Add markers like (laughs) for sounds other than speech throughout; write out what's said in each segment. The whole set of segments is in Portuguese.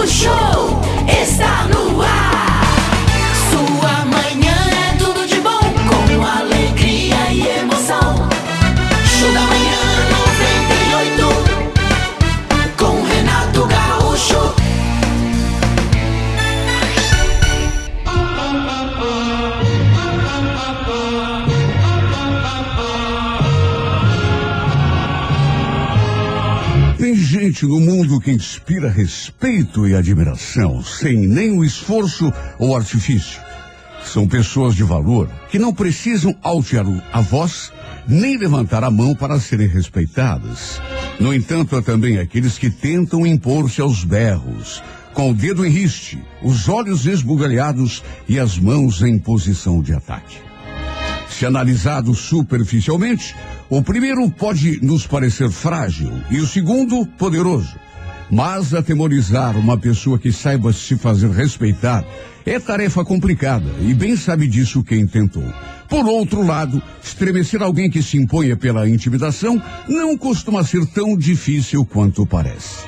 O show gente no mundo que inspira respeito e admiração, sem nenhum esforço ou artifício. São pessoas de valor que não precisam altear a voz nem levantar a mão para serem respeitadas. No entanto, há também aqueles que tentam impor-se aos berros, com o dedo em riste, os olhos esbugalhados e as mãos em posição de ataque. Se analisado superficialmente, o primeiro pode nos parecer frágil e o segundo poderoso. Mas atemorizar uma pessoa que saiba se fazer respeitar é tarefa complicada e bem sabe disso quem tentou. Por outro lado, estremecer alguém que se imponha pela intimidação não costuma ser tão difícil quanto parece.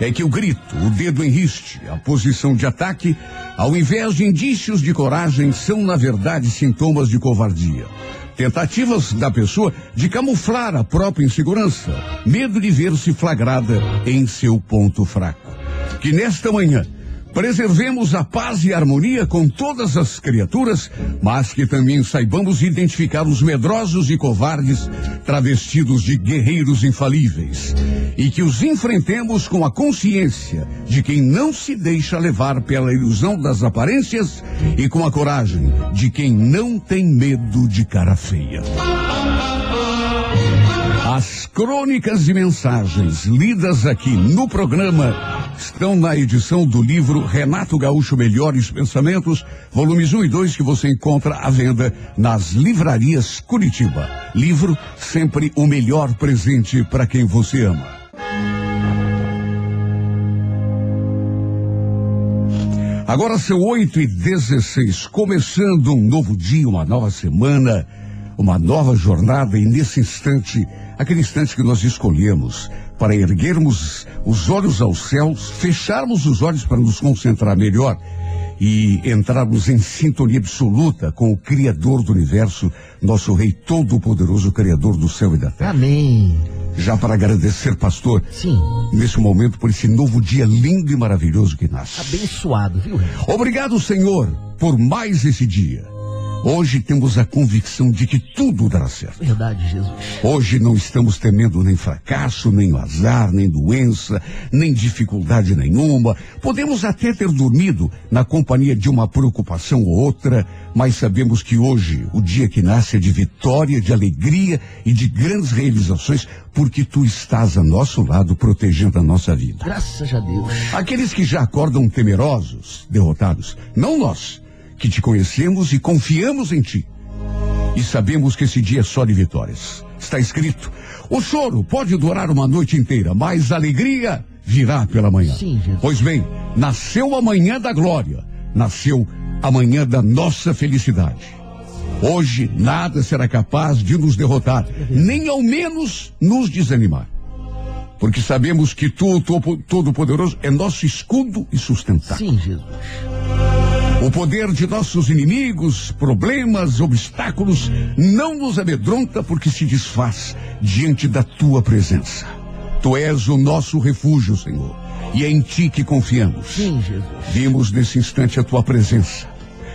É que o grito, o dedo em riste, a posição de ataque, ao invés de indícios de coragem, são na verdade sintomas de covardia. Tentativas da pessoa de camuflar a própria insegurança, medo de ver-se flagrada em seu ponto fraco. Que nesta manhã preservemos a paz e a harmonia com todas as criaturas, mas que também saibamos identificar os medrosos e covardes travestidos de guerreiros infalíveis e que os enfrentemos com a consciência de quem não se deixa levar pela ilusão das aparências e com a coragem de quem não tem medo de cara feia. As crônicas e mensagens lidas aqui no programa estão na edição do livro Renato Gaúcho Melhores Pensamentos, volumes 1 e 2, que você encontra à venda nas livrarias Curitiba. Livro sempre o melhor presente para quem você ama. Agora são 8 e 16, começando um novo dia, uma nova semana, uma nova jornada, e nesse instante, aquele instante que nós escolhemos para erguermos os olhos aos céus, fecharmos os olhos para nos concentrar melhor e entrarmos em sintonia absoluta com o Criador do universo, nosso Rei Todo-Poderoso, Criador do céu e da terra. Amém. Já para agradecer, pastor, Sim. nesse momento por esse novo dia lindo e maravilhoso que nasce. Abençoado, viu? Obrigado, Senhor, por mais esse dia. Hoje temos a convicção de que tudo dará certo. Verdade, Jesus. Hoje não estamos temendo nem fracasso, nem azar, nem doença, nem dificuldade nenhuma. Podemos até ter dormido na companhia de uma preocupação ou outra, mas sabemos que hoje, o dia que nasce é de vitória, de alegria e de grandes realizações, porque tu estás a nosso lado protegendo a nossa vida. Graças a Deus. Aqueles que já acordam temerosos, derrotados, não nós, que te conhecemos e confiamos em ti. E sabemos que esse dia é só de vitórias. Está escrito: o choro pode durar uma noite inteira, mas a alegria virá pela manhã. Sim. Pois bem, nasceu a manhã da glória, nasceu a manhã da nossa felicidade. Hoje nada será capaz de nos derrotar, nem ao menos nos desanimar. Porque sabemos que tu, o Todo- Todo-Poderoso, é nosso escudo e sustentáculo. Sim, Jesus. O poder de nossos inimigos, problemas, obstáculos, não nos amedronta porque se desfaz diante da tua presença. Tu és o nosso refúgio, Senhor, e é em ti que confiamos. Sim, Jesus. Vimos nesse instante a tua presença,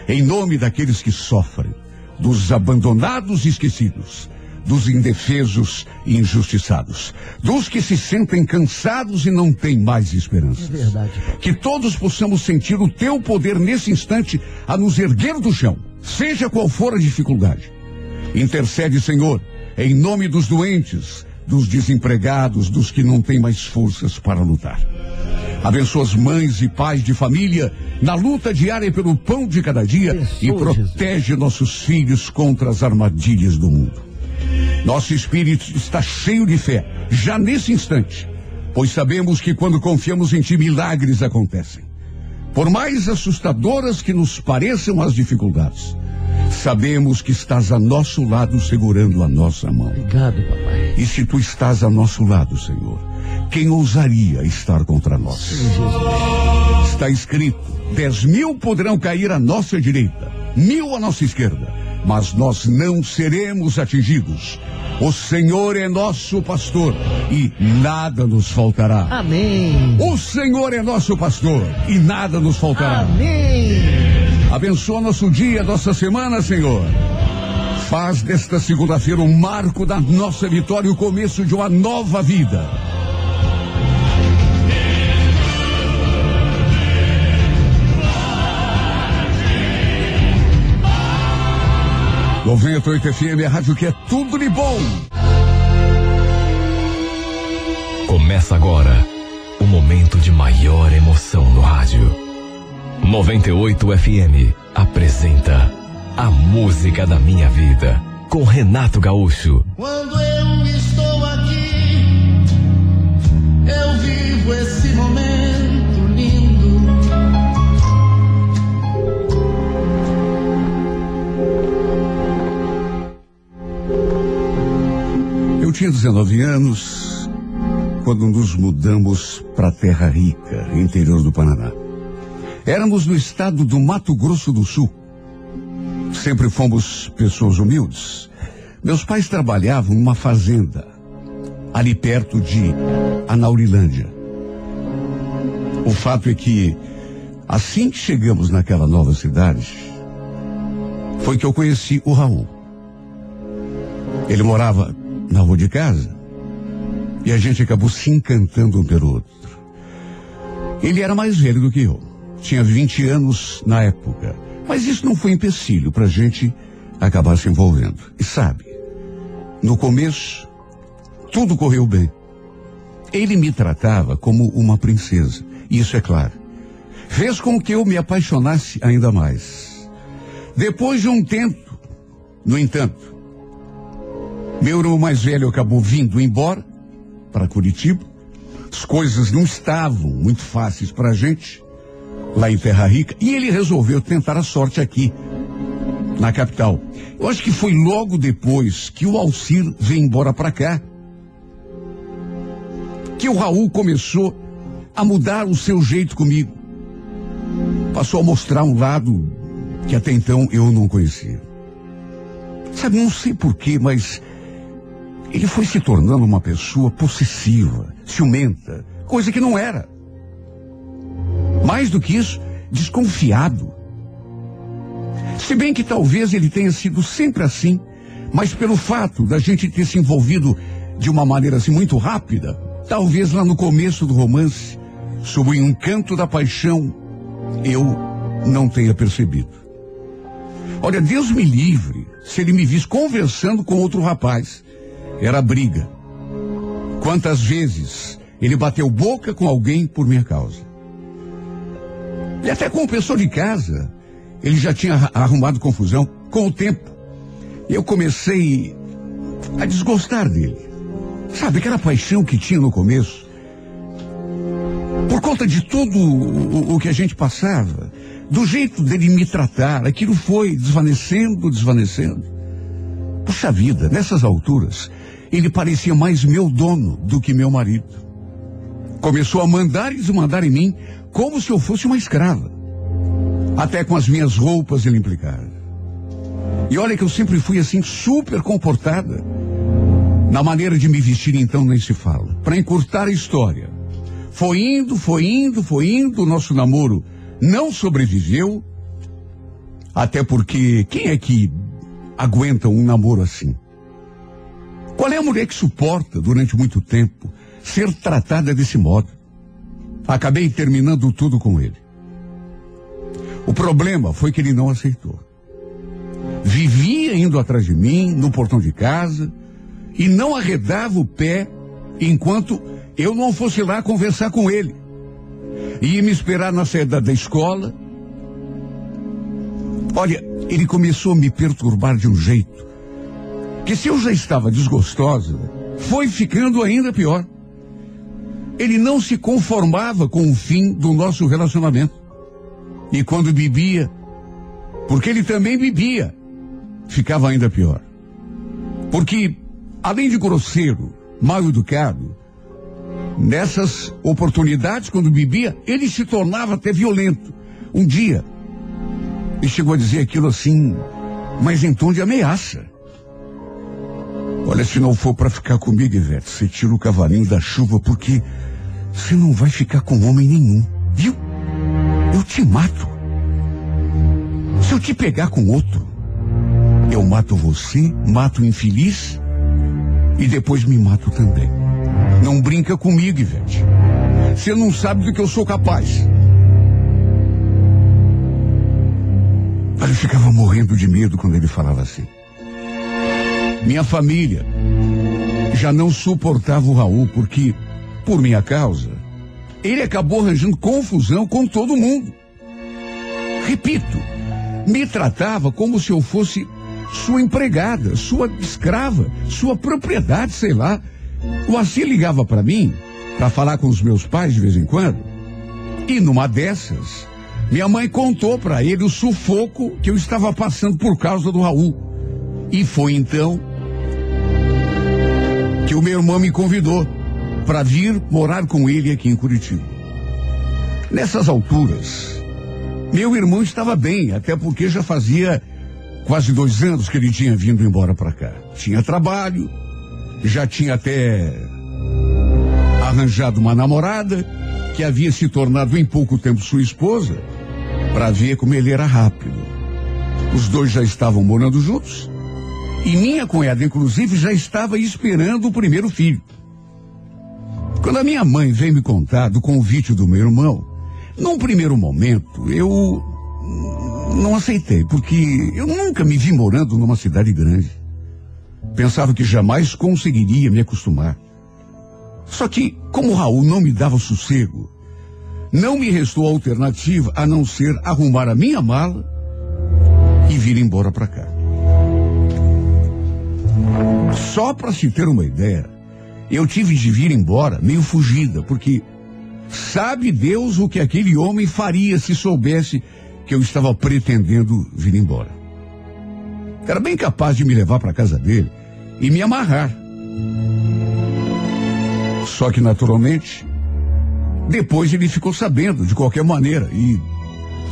em nome daqueles que sofrem, dos abandonados e esquecidos, dos indefesos e injustiçados, dos que se sentem cansados e não têm mais esperança. É. Que todos possamos sentir o teu poder nesse instante a nos erguer do chão, seja qual for a dificuldade. Intercede, Senhor, em nome dos doentes, dos desempregados, dos que não têm mais forças para lutar. Abençoa as mães e pais de família na luta diária pelo pão de cada dia e protege nossos filhos contra as armadilhas do mundo. Nosso espírito está cheio de fé, já nesse instante, pois sabemos que quando confiamos em Ti, milagres acontecem. Por mais assustadoras que nos pareçam as dificuldades, Sabemos que estás a nosso lado segurando a nossa mão. Obrigado, papai. E se tu estás a nosso lado, Senhor, quem ousaria estar contra nós? Está escrito: dez mil poderão cair à nossa direita, mil à nossa esquerda, mas nós não seremos atingidos. O Senhor é nosso pastor e nada nos faltará. Amém. O Senhor é nosso pastor e nada nos faltará. Amém. Abençoa nosso dia, nossa semana, Senhor. Faz desta segunda-feira um marco da nossa vitória e o começo de uma nova vida. Noventa oito FM, a rádio que é tudo de bom. Começa agora o momento de maior emoção no rádio. 98 FM apresenta A Música da Minha Vida com Renato Gaúcho. Quando eu estou aqui, eu vivo esse Eu tinha 19 anos quando nos mudamos para Terra Rica, interior do Paraná. Éramos no estado do Mato Grosso do Sul. Sempre fomos pessoas humildes. Meus pais trabalhavam numa fazenda, ali perto de Anaurilândia. O fato é que, assim que chegamos naquela nova cidade, foi que eu conheci o Raul. Ele morava na rua de casa e a gente acabou se encantando um pelo outro. Ele era mais velho do que eu. Tinha 20 anos na época. Mas isso não foi empecilho para a gente acabar se envolvendo. E sabe, no começo, tudo correu bem. Ele me tratava como uma princesa. Isso é claro. Fez com que eu me apaixonasse ainda mais. Depois de um tempo, no entanto, meu irmão mais velho acabou vindo embora para Curitiba. As coisas não estavam muito fáceis para a gente lá em Terra Rica e ele resolveu tentar a sorte aqui na capital. Eu acho que foi logo depois que o Alcir veio embora para cá que o Raul começou a mudar o seu jeito comigo. Passou a mostrar um lado que até então eu não conhecia. Sabe, não sei porquê, mas ele foi se tornando uma pessoa possessiva, ciumenta, coisa que não era. Mais do que isso, desconfiado. Se bem que talvez ele tenha sido sempre assim, mas pelo fato da gente ter se envolvido de uma maneira assim muito rápida, talvez lá no começo do romance, sob o encanto da paixão, eu não tenha percebido. Olha, Deus me livre se ele me visse conversando com outro rapaz. Era briga. Quantas vezes ele bateu boca com alguém por minha causa. E até com o pessoal de casa, ele já tinha arrumado confusão. Com o tempo, eu comecei a desgostar dele. Sabe, aquela paixão que tinha no começo. Por conta de tudo o, o que a gente passava, do jeito dele me tratar, aquilo foi desvanecendo, desvanecendo. Puxa vida, nessas alturas, ele parecia mais meu dono do que meu marido. Começou a mandar e desmandar em mim como se eu fosse uma escrava. Até com as minhas roupas ele implicava. E olha que eu sempre fui assim super comportada. Na maneira de me vestir então nem se fala. Para encurtar a história. Foi indo, foi indo, foi indo, o nosso namoro não sobreviveu. Até porque quem é que aguenta um namoro assim? Qual é a mulher que suporta durante muito tempo ser tratada desse modo? Acabei terminando tudo com ele. O problema foi que ele não aceitou. Vivia indo atrás de mim, no portão de casa, e não arredava o pé enquanto eu não fosse lá conversar com ele. Ia me esperar na saída da escola. Olha, ele começou a me perturbar de um jeito que se eu já estava desgostosa, foi ficando ainda pior. Ele não se conformava com o fim do nosso relacionamento. E quando bebia, porque ele também bebia, ficava ainda pior. Porque, além de grosseiro, mal educado, nessas oportunidades, quando bebia, ele se tornava até violento. Um dia, ele chegou a dizer aquilo assim, mas em tom de ameaça. Olha, se não for para ficar comigo, Ivete, você tira o cavalinho da chuva, porque você não vai ficar com homem nenhum, viu? Eu te mato. Se eu te pegar com outro, eu mato você, mato o infeliz e depois me mato também. Não brinca comigo, Ivete. Você não sabe do que eu sou capaz. Eu ficava morrendo de medo quando ele falava assim. Minha família já não suportava o Raul porque, por minha causa, ele acabou arranjando confusão com todo mundo. Repito, me tratava como se eu fosse sua empregada, sua escrava, sua propriedade, sei lá. O Assi ligava para mim para falar com os meus pais de vez em quando. E numa dessas, minha mãe contou para ele o sufoco que eu estava passando por causa do Raul. E foi então meu irmão me convidou para vir morar com ele aqui em Curitiba. Nessas alturas, meu irmão estava bem, até porque já fazia quase dois anos que ele tinha vindo embora para cá. Tinha trabalho, já tinha até arranjado uma namorada que havia se tornado em pouco tempo sua esposa, para ver como ele era rápido. Os dois já estavam morando juntos e minha cunhada, inclusive, já estava esperando o primeiro filho. Quando a minha mãe veio me contar do convite do meu irmão, num primeiro momento eu não aceitei, porque eu nunca me vi morando numa cidade grande. Pensava que jamais conseguiria me acostumar. Só que, como Raul não me dava sossego, não me restou alternativa a não ser arrumar a minha mala e vir embora para cá. Só para se ter uma ideia, eu tive de vir embora meio fugida, porque sabe Deus o que aquele homem faria se soubesse que eu estava pretendendo vir embora. Era bem capaz de me levar para casa dele e me amarrar. Só que, naturalmente, depois ele ficou sabendo de qualquer maneira. E,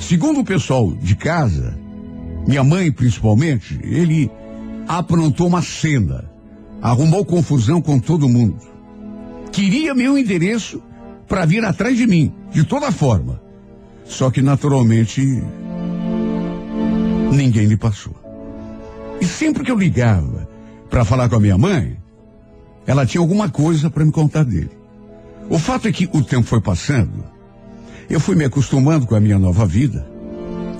segundo o pessoal de casa, minha mãe principalmente, ele aprontou uma cena, arrumou confusão com todo mundo. Queria meu endereço para vir atrás de mim, de toda forma. Só que naturalmente ninguém lhe passou. E sempre que eu ligava para falar com a minha mãe, ela tinha alguma coisa para me contar dele. O fato é que o tempo foi passando, eu fui me acostumando com a minha nova vida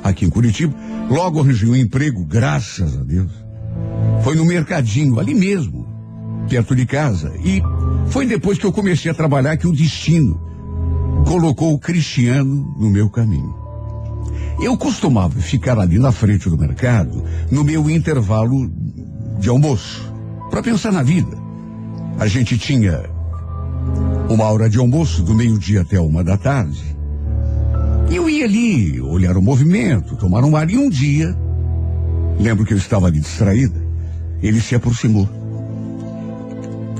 aqui em Curitiba. Logo arranjei um emprego, graças a Deus. Foi no mercadinho, ali mesmo, perto de casa. E foi depois que eu comecei a trabalhar que o destino colocou o Cristiano no meu caminho. Eu costumava ficar ali na frente do mercado no meu intervalo de almoço, para pensar na vida. A gente tinha uma hora de almoço do meio-dia até uma da tarde. Eu ia ali olhar o movimento, tomar um ar e um dia, lembro que eu estava ali distraída, ele se aproximou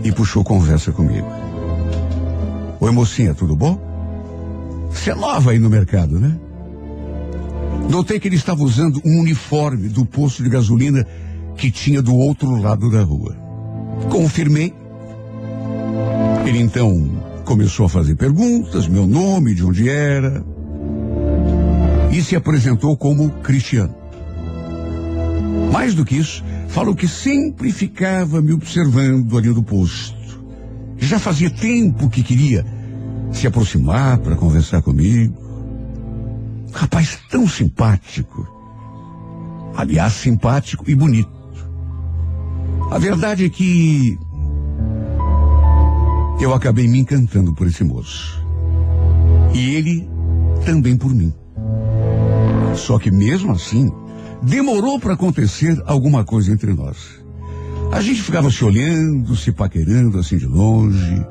e puxou conversa comigo. Oi, mocinha, tudo bom? Você é nova aí no mercado, né? Notei que ele estava usando um uniforme do posto de gasolina que tinha do outro lado da rua. Confirmei. Ele então começou a fazer perguntas, meu nome, de onde era, e se apresentou como Cristiano. Mais do que isso, falou que sempre ficava me observando ali no posto. Já fazia tempo que queria se aproximar para conversar comigo. Rapaz tão simpático. Aliás, simpático e bonito. A verdade é que eu acabei me encantando por esse moço. E ele também por mim. Só que mesmo assim, demorou para acontecer alguma coisa entre nós. A gente ficava se olhando, se paquerando assim de longe.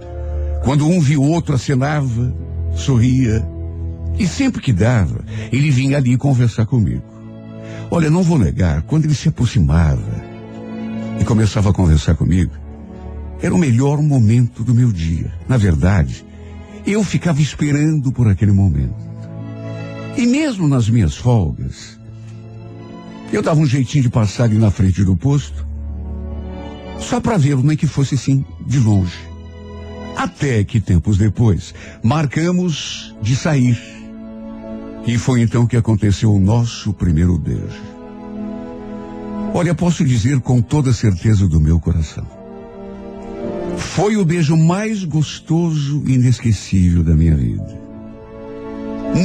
Quando um viu o outro, acenava, sorria. E sempre que dava, ele vinha ali conversar comigo. Olha, não vou negar, quando ele se aproximava e começava a conversar comigo, era o melhor momento do meu dia. Na verdade, eu ficava esperando por aquele momento. E mesmo nas minhas folgas, eu dava um jeitinho de passar ali na frente do posto, só para vê-lo, nem que fosse assim, de longe. Até que tempos depois, marcamos de sair. E foi então que aconteceu o nosso primeiro beijo. Olha, posso dizer com toda certeza do meu coração. Foi o beijo mais gostoso e inesquecível da minha vida.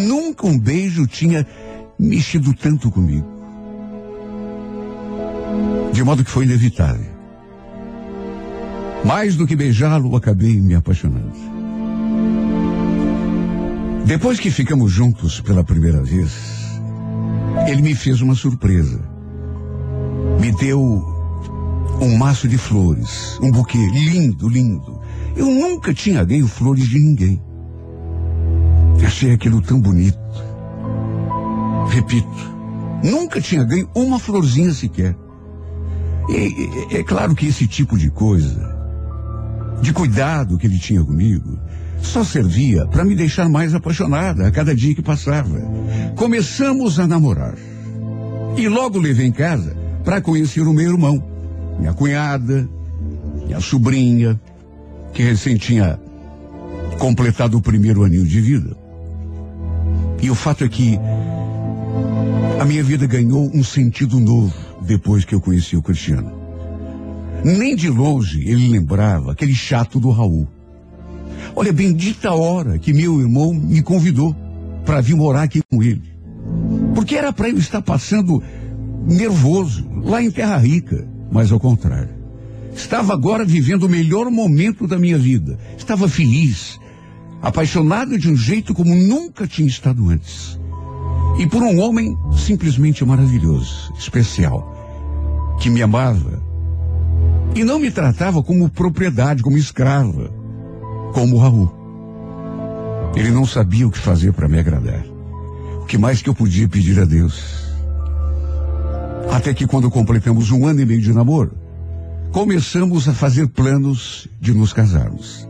Nunca um beijo tinha mexido tanto comigo. De modo que foi inevitável. Mais do que beijá-lo, acabei me apaixonando. Depois que ficamos juntos pela primeira vez, ele me fez uma surpresa. Me deu um maço de flores, um buquê lindo, lindo. Eu nunca tinha ganho flores de ninguém. Achei aquilo tão bonito. Repito, nunca tinha ganho uma florzinha sequer. E, é claro que esse tipo de coisa, de cuidado que ele tinha comigo, só servia para me deixar mais apaixonada a cada dia que passava. Começamos a namorar. E logo levei em casa para conhecer o meu irmão, minha cunhada, minha sobrinha, que recém tinha completado o primeiro aninho de vida. E o fato é que a minha vida ganhou um sentido novo depois que eu conheci o Cristiano. Nem de longe ele lembrava aquele chato do Raul. Olha, bendita hora que meu irmão me convidou para vir morar aqui com ele. Porque era para eu estar passando nervoso lá em Terra Rica, mas ao contrário. Estava agora vivendo o melhor momento da minha vida. Estava feliz, apaixonado de um jeito como nunca tinha estado antes. E por um homem simplesmente maravilhoso, especial, que me amava e não me tratava como propriedade, como escrava, como Raul. Ele não sabia o que fazer para me agradar. O que mais que eu podia pedir a Deus? Até que quando completamos um ano e meio de namoro, começamos a fazer planos de nos casarmos.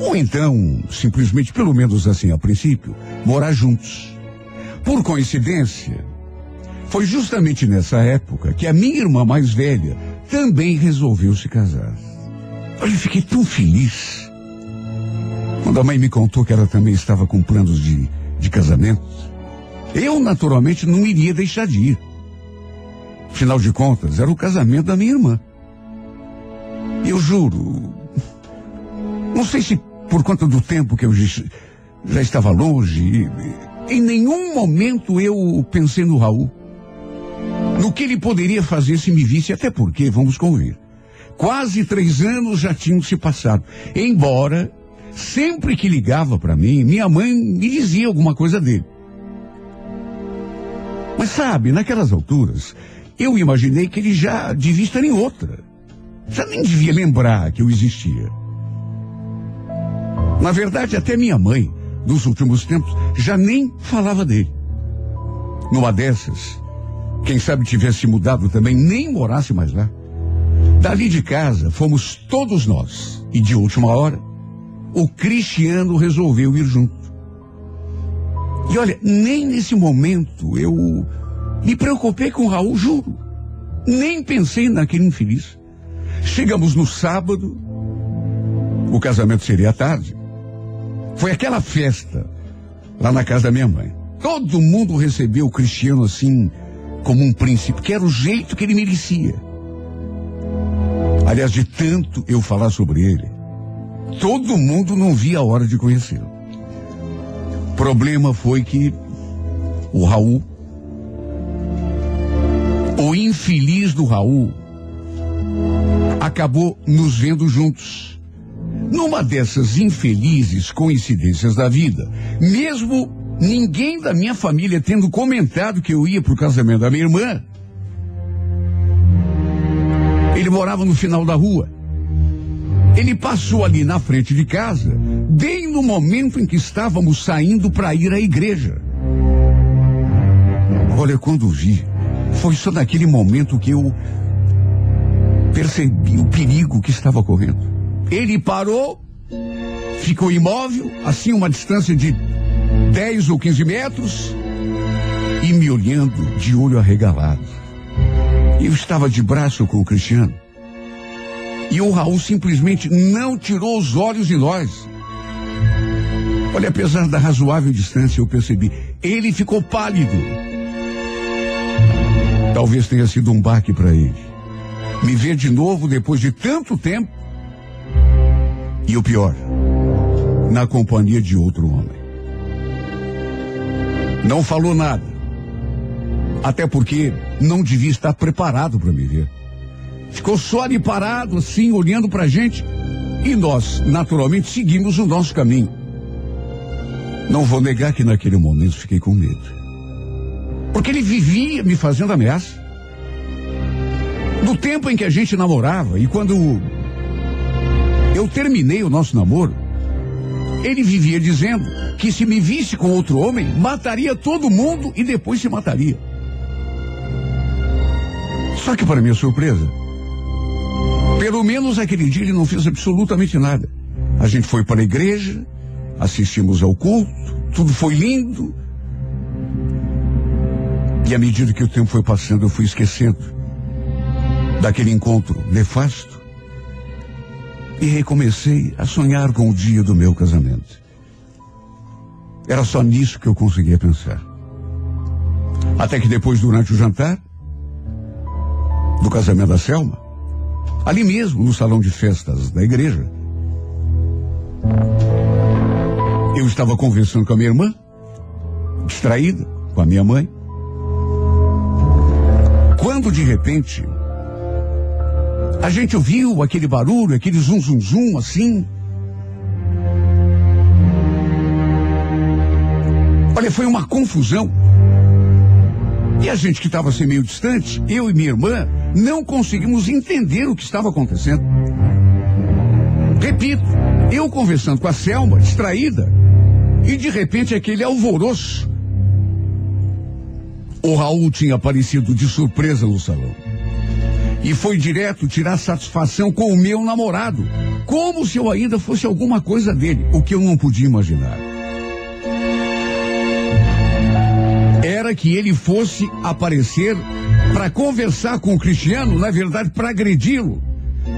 Ou então, simplesmente, pelo menos assim a princípio, morar juntos. Por coincidência, foi justamente nessa época que a minha irmã mais velha também resolveu se casar. Olha, eu fiquei tão feliz. Quando a mãe me contou que ela também estava com planos de, de casamento, eu naturalmente não iria deixar de ir. Afinal de contas, era o casamento da minha irmã. Eu juro, não sei se por conta do tempo que eu já estava longe, em nenhum momento eu pensei no Raul. No que ele poderia fazer se me visse, até porque, vamos convir, quase três anos já tinham se passado. Embora, sempre que ligava para mim, minha mãe me dizia alguma coisa dele. Mas sabe, naquelas alturas, eu imaginei que ele já devia estar em outra. Já nem devia lembrar que eu existia. Na verdade, até minha mãe, nos últimos tempos, já nem falava dele. Numa dessas, quem sabe tivesse mudado também, nem morasse mais lá. Dali de casa, fomos todos nós. E de última hora, o Cristiano resolveu ir junto. E olha, nem nesse momento eu me preocupei com o Raul, juro. Nem pensei naquele infeliz. Chegamos no sábado, o casamento seria à tarde. Foi aquela festa lá na casa da minha mãe. Todo mundo recebeu o Cristiano assim, como um príncipe, que era o jeito que ele merecia. Aliás, de tanto eu falar sobre ele, todo mundo não via a hora de conhecê-lo. O problema foi que o Raul, o infeliz do Raul, acabou nos vendo juntos. Numa dessas infelizes coincidências da vida, mesmo ninguém da minha família tendo comentado que eu ia pro casamento da minha irmã, ele morava no final da rua. Ele passou ali na frente de casa, bem no momento em que estávamos saindo para ir à igreja. Olha, quando vi, Foi só naquele momento que eu percebi o perigo que estava correndo. Ele parou, ficou imóvel, assim uma distância de 10 ou 15 metros, e me olhando de olho arregalado. Eu estava de braço com o Cristiano. E o Raul simplesmente não tirou os olhos de nós. Olha, apesar da razoável distância, eu percebi. Ele ficou pálido. Talvez tenha sido um baque para ele. Me ver de novo depois de tanto tempo. E o pior, na companhia de outro homem. Não falou nada. Até porque não devia estar preparado para me ver. Ficou só ali parado, assim, olhando para a gente. E nós, naturalmente, seguimos o nosso caminho. Não vou negar que naquele momento fiquei com medo. Porque ele vivia me fazendo ameaça. Do tempo em que a gente namorava e quando eu terminei o nosso namoro, ele vivia dizendo que se me visse com outro homem, mataria todo mundo e depois se mataria. Só que, para minha surpresa, pelo menos aquele dia ele não fez absolutamente nada. A gente foi para a igreja, assistimos ao culto, tudo foi lindo. E à medida que o tempo foi passando, eu fui esquecendo daquele encontro nefasto e recomecei a sonhar com o dia do meu casamento. Era só nisso que eu conseguia pensar. Até que depois, durante o jantar do casamento da Selma, ali mesmo no salão de festas da igreja, eu estava conversando com a minha irmã, distraída com a minha mãe, quando de repente a gente ouviu aquele barulho, aquele zum zum zum assim. Olha, foi uma confusão. E a gente que estava assim meio distante, eu e minha irmã, não conseguimos entender o que estava acontecendo. Repito, eu conversando com a Selma, distraída, e de repente aquele alvoroço. O Raul tinha aparecido de surpresa no salão. E foi direto tirar satisfação com o meu namorado. Como se eu ainda fosse alguma coisa dele, o que eu não podia imaginar. Era que ele fosse aparecer para conversar com o Cristiano, na verdade, para agredi-lo,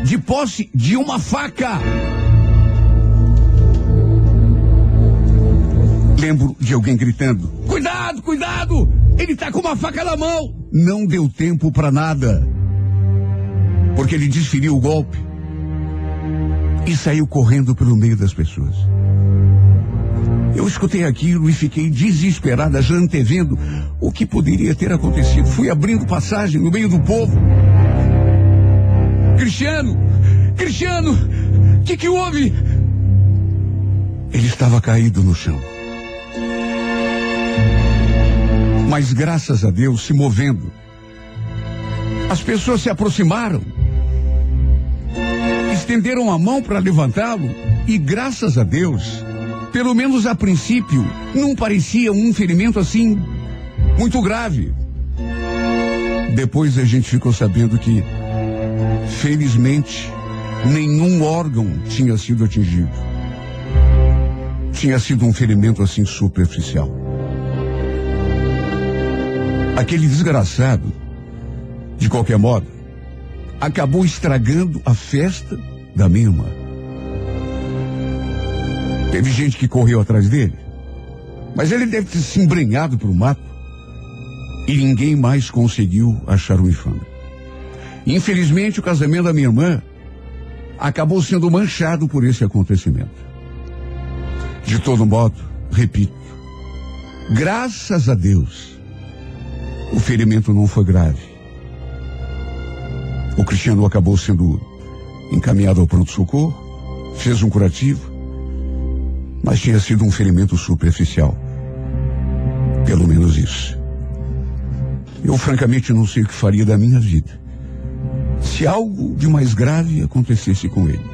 de posse de uma faca. Lembro de alguém gritando: Cuidado, cuidado! Ele tá com uma faca na mão! Não deu tempo para nada. Porque ele desferiu o golpe e saiu correndo pelo meio das pessoas. Eu escutei aquilo e fiquei desesperada, já antevendo o que poderia ter acontecido. Fui abrindo passagem no meio do povo. Cristiano! Cristiano! O que, que houve? Ele estava caído no chão. Mas graças a Deus, se movendo. As pessoas se aproximaram, estenderam a mão para levantá-lo e graças a Deus, pelo menos a princípio, não parecia um ferimento assim muito grave. Depois a gente ficou sabendo que, felizmente, nenhum órgão tinha sido atingido. Tinha sido um ferimento assim superficial. Aquele desgraçado, de qualquer modo, acabou estragando a festa da minha irmã. Teve gente que correu atrás dele, mas ele deve ter se embrenhado para o mato e ninguém mais conseguiu achar o infame. Infelizmente, o casamento da minha irmã acabou sendo manchado por esse acontecimento. De todo modo, repito, graças a Deus, o ferimento não foi grave. O Cristiano acabou sendo encaminhado ao pronto-socorro, fez um curativo, mas tinha sido um ferimento superficial. Pelo menos isso. Eu francamente não sei o que faria da minha vida se algo de mais grave acontecesse com ele.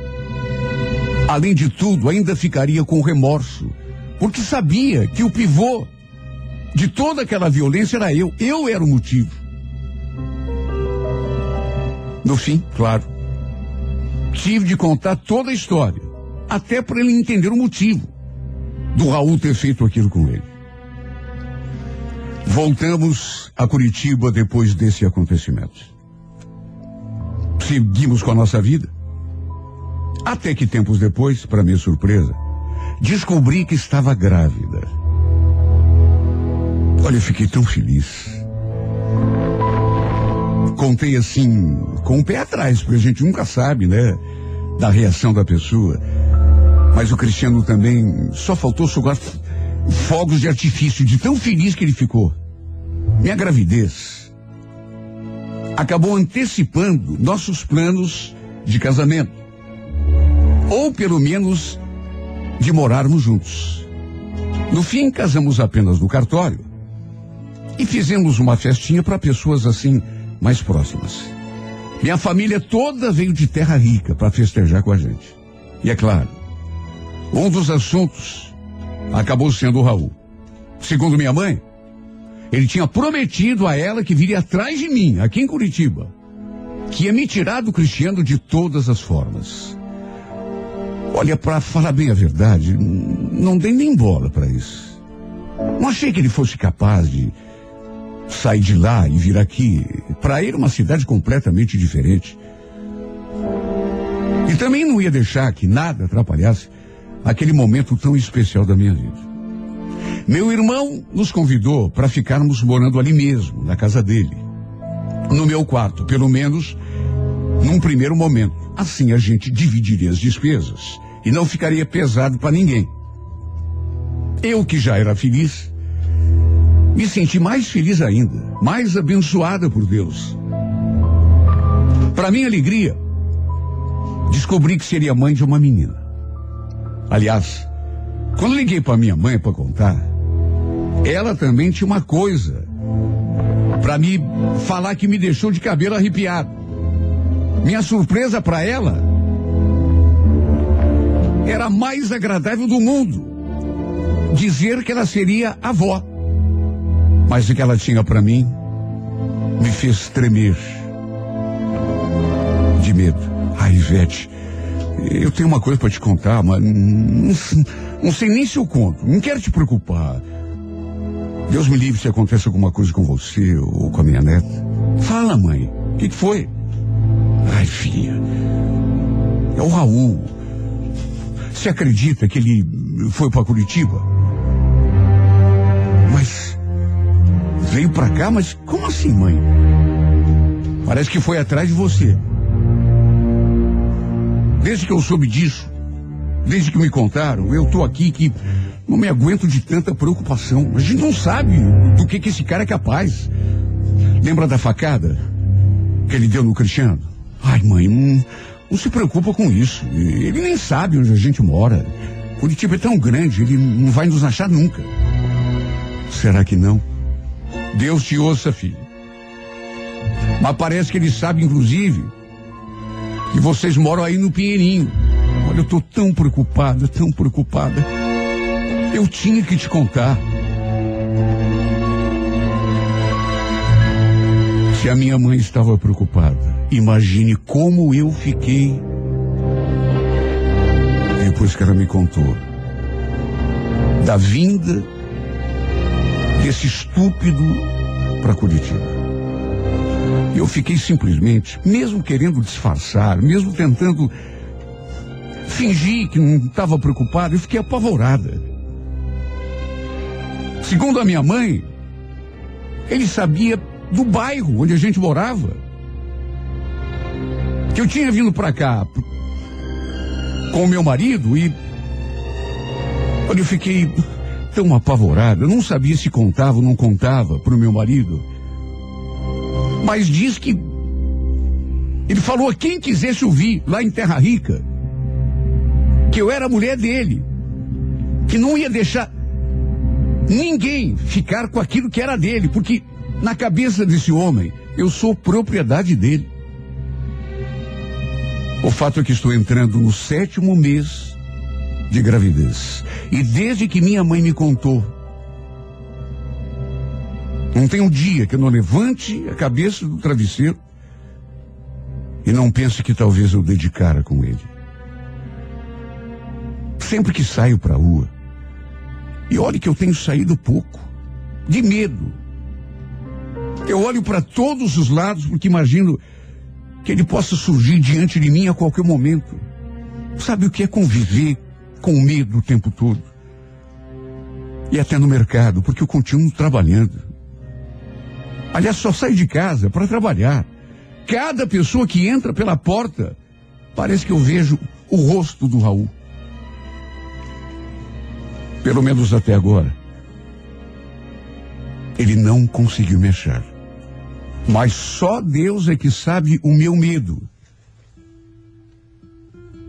Além de tudo, ainda ficaria com remorso, porque sabia que o pivô de toda aquela violência era eu. Eu era o motivo. No fim, claro, tive de contar toda a história, até para ele entender o motivo do Raul ter feito aquilo com ele. Voltamos a Curitiba depois desse acontecimento. Seguimos com a nossa vida. Até que tempos depois, para minha surpresa, descobri que estava grávida. Olha, eu fiquei tão feliz. Contei assim, com o pé atrás, porque a gente nunca sabe, né? Da reação da pessoa. Mas o Cristiano também só faltou sugar fogos de artifício de tão feliz que ele ficou. Minha gravidez acabou antecipando nossos planos de casamento. Ou pelo menos de morarmos juntos. No fim, casamos apenas no cartório e fizemos uma festinha para pessoas assim mais próximas. Minha família toda veio de terra rica para festejar com a gente. E é claro, um dos assuntos acabou sendo o Raul. Segundo minha mãe, ele tinha prometido a ela que viria atrás de mim, aqui em Curitiba, que ia me tirar do Cristiano de todas as formas. Olha, para falar bem a verdade, não dei nem bola para isso. Não achei que ele fosse capaz de sair de lá e vir aqui. Para ir uma cidade completamente diferente. E também não ia deixar que nada atrapalhasse aquele momento tão especial da minha vida. Meu irmão nos convidou para ficarmos morando ali mesmo, na casa dele. No meu quarto, pelo menos num primeiro momento. Assim a gente dividiria as despesas e não ficaria pesado para ninguém. Eu que já era feliz, me senti mais feliz ainda, mais abençoada por Deus. Para minha alegria, descobri que seria mãe de uma menina. Aliás, quando liguei para minha mãe para contar, ela também tinha uma coisa para me falar que me deixou de cabelo arrepiado. Minha surpresa para ela era a mais agradável do mundo. Dizer que ela seria avó. Mas o que ela tinha para mim me fez tremer de medo. Ai, Ivete, eu tenho uma coisa para te contar, mas não, não sei nem se eu conto. Não quero te preocupar. Deus me livre se acontece alguma coisa com você ou com a minha neta. Fala, mãe. O que, que foi? Ai, filha. É o Raul. Você acredita que ele foi para Curitiba? Veio para cá, mas como assim, mãe? Parece que foi atrás de você. Desde que eu soube disso, desde que me contaram, eu tô aqui que não me aguento de tanta preocupação. A gente não sabe do que, que esse cara é capaz. Lembra da facada que ele deu no Cristiano? Ai, mãe, não, não se preocupa com isso. Ele nem sabe onde a gente mora. Curitiba é tão grande, ele não vai nos achar nunca. Será que não? Deus te ouça, filho. Mas parece que ele sabe, inclusive, que vocês moram aí no Pinheirinho. Olha, eu tô tão preocupada, tão preocupada. Eu tinha que te contar. Se a minha mãe estava preocupada, imagine como eu fiquei depois que ela me contou da vinda desse estúpido para Curitiba. Eu fiquei simplesmente, mesmo querendo disfarçar, mesmo tentando fingir que não estava preocupado, eu fiquei apavorada. Segundo a minha mãe, ele sabia do bairro onde a gente morava. Que eu tinha vindo para cá com o meu marido e. Olha, eu fiquei tão apavorado. Eu não sabia se contava ou não contava para o meu marido. Mas diz que. Ele falou a quem quisesse ouvir, lá em Terra Rica, que eu era a mulher dele. Que não ia deixar ninguém ficar com aquilo que era dele, porque na cabeça desse homem, eu sou propriedade dele. O fato é que estou entrando no sétimo mês de gravidez. E desde que minha mãe me contou, não tem um dia que eu não levante a cabeça do travesseiro E não pense que talvez eu dê de cara com ele. Sempre que saio para a rua, e olhe que eu tenho saído pouco, de medo. Eu olho para todos os lados porque imagino que ele possa surgir diante de mim a qualquer momento. Sabe o que é conviver com medo o tempo todo? E até no mercado, porque eu continuo trabalhando. Aliás, só saio de casa para trabalhar. Cada pessoa que entra pela porta, parece que eu vejo o rosto do Raul. Pelo menos até agora. Ele não conseguiu mexer. Mas só Deus é que sabe o meu medo.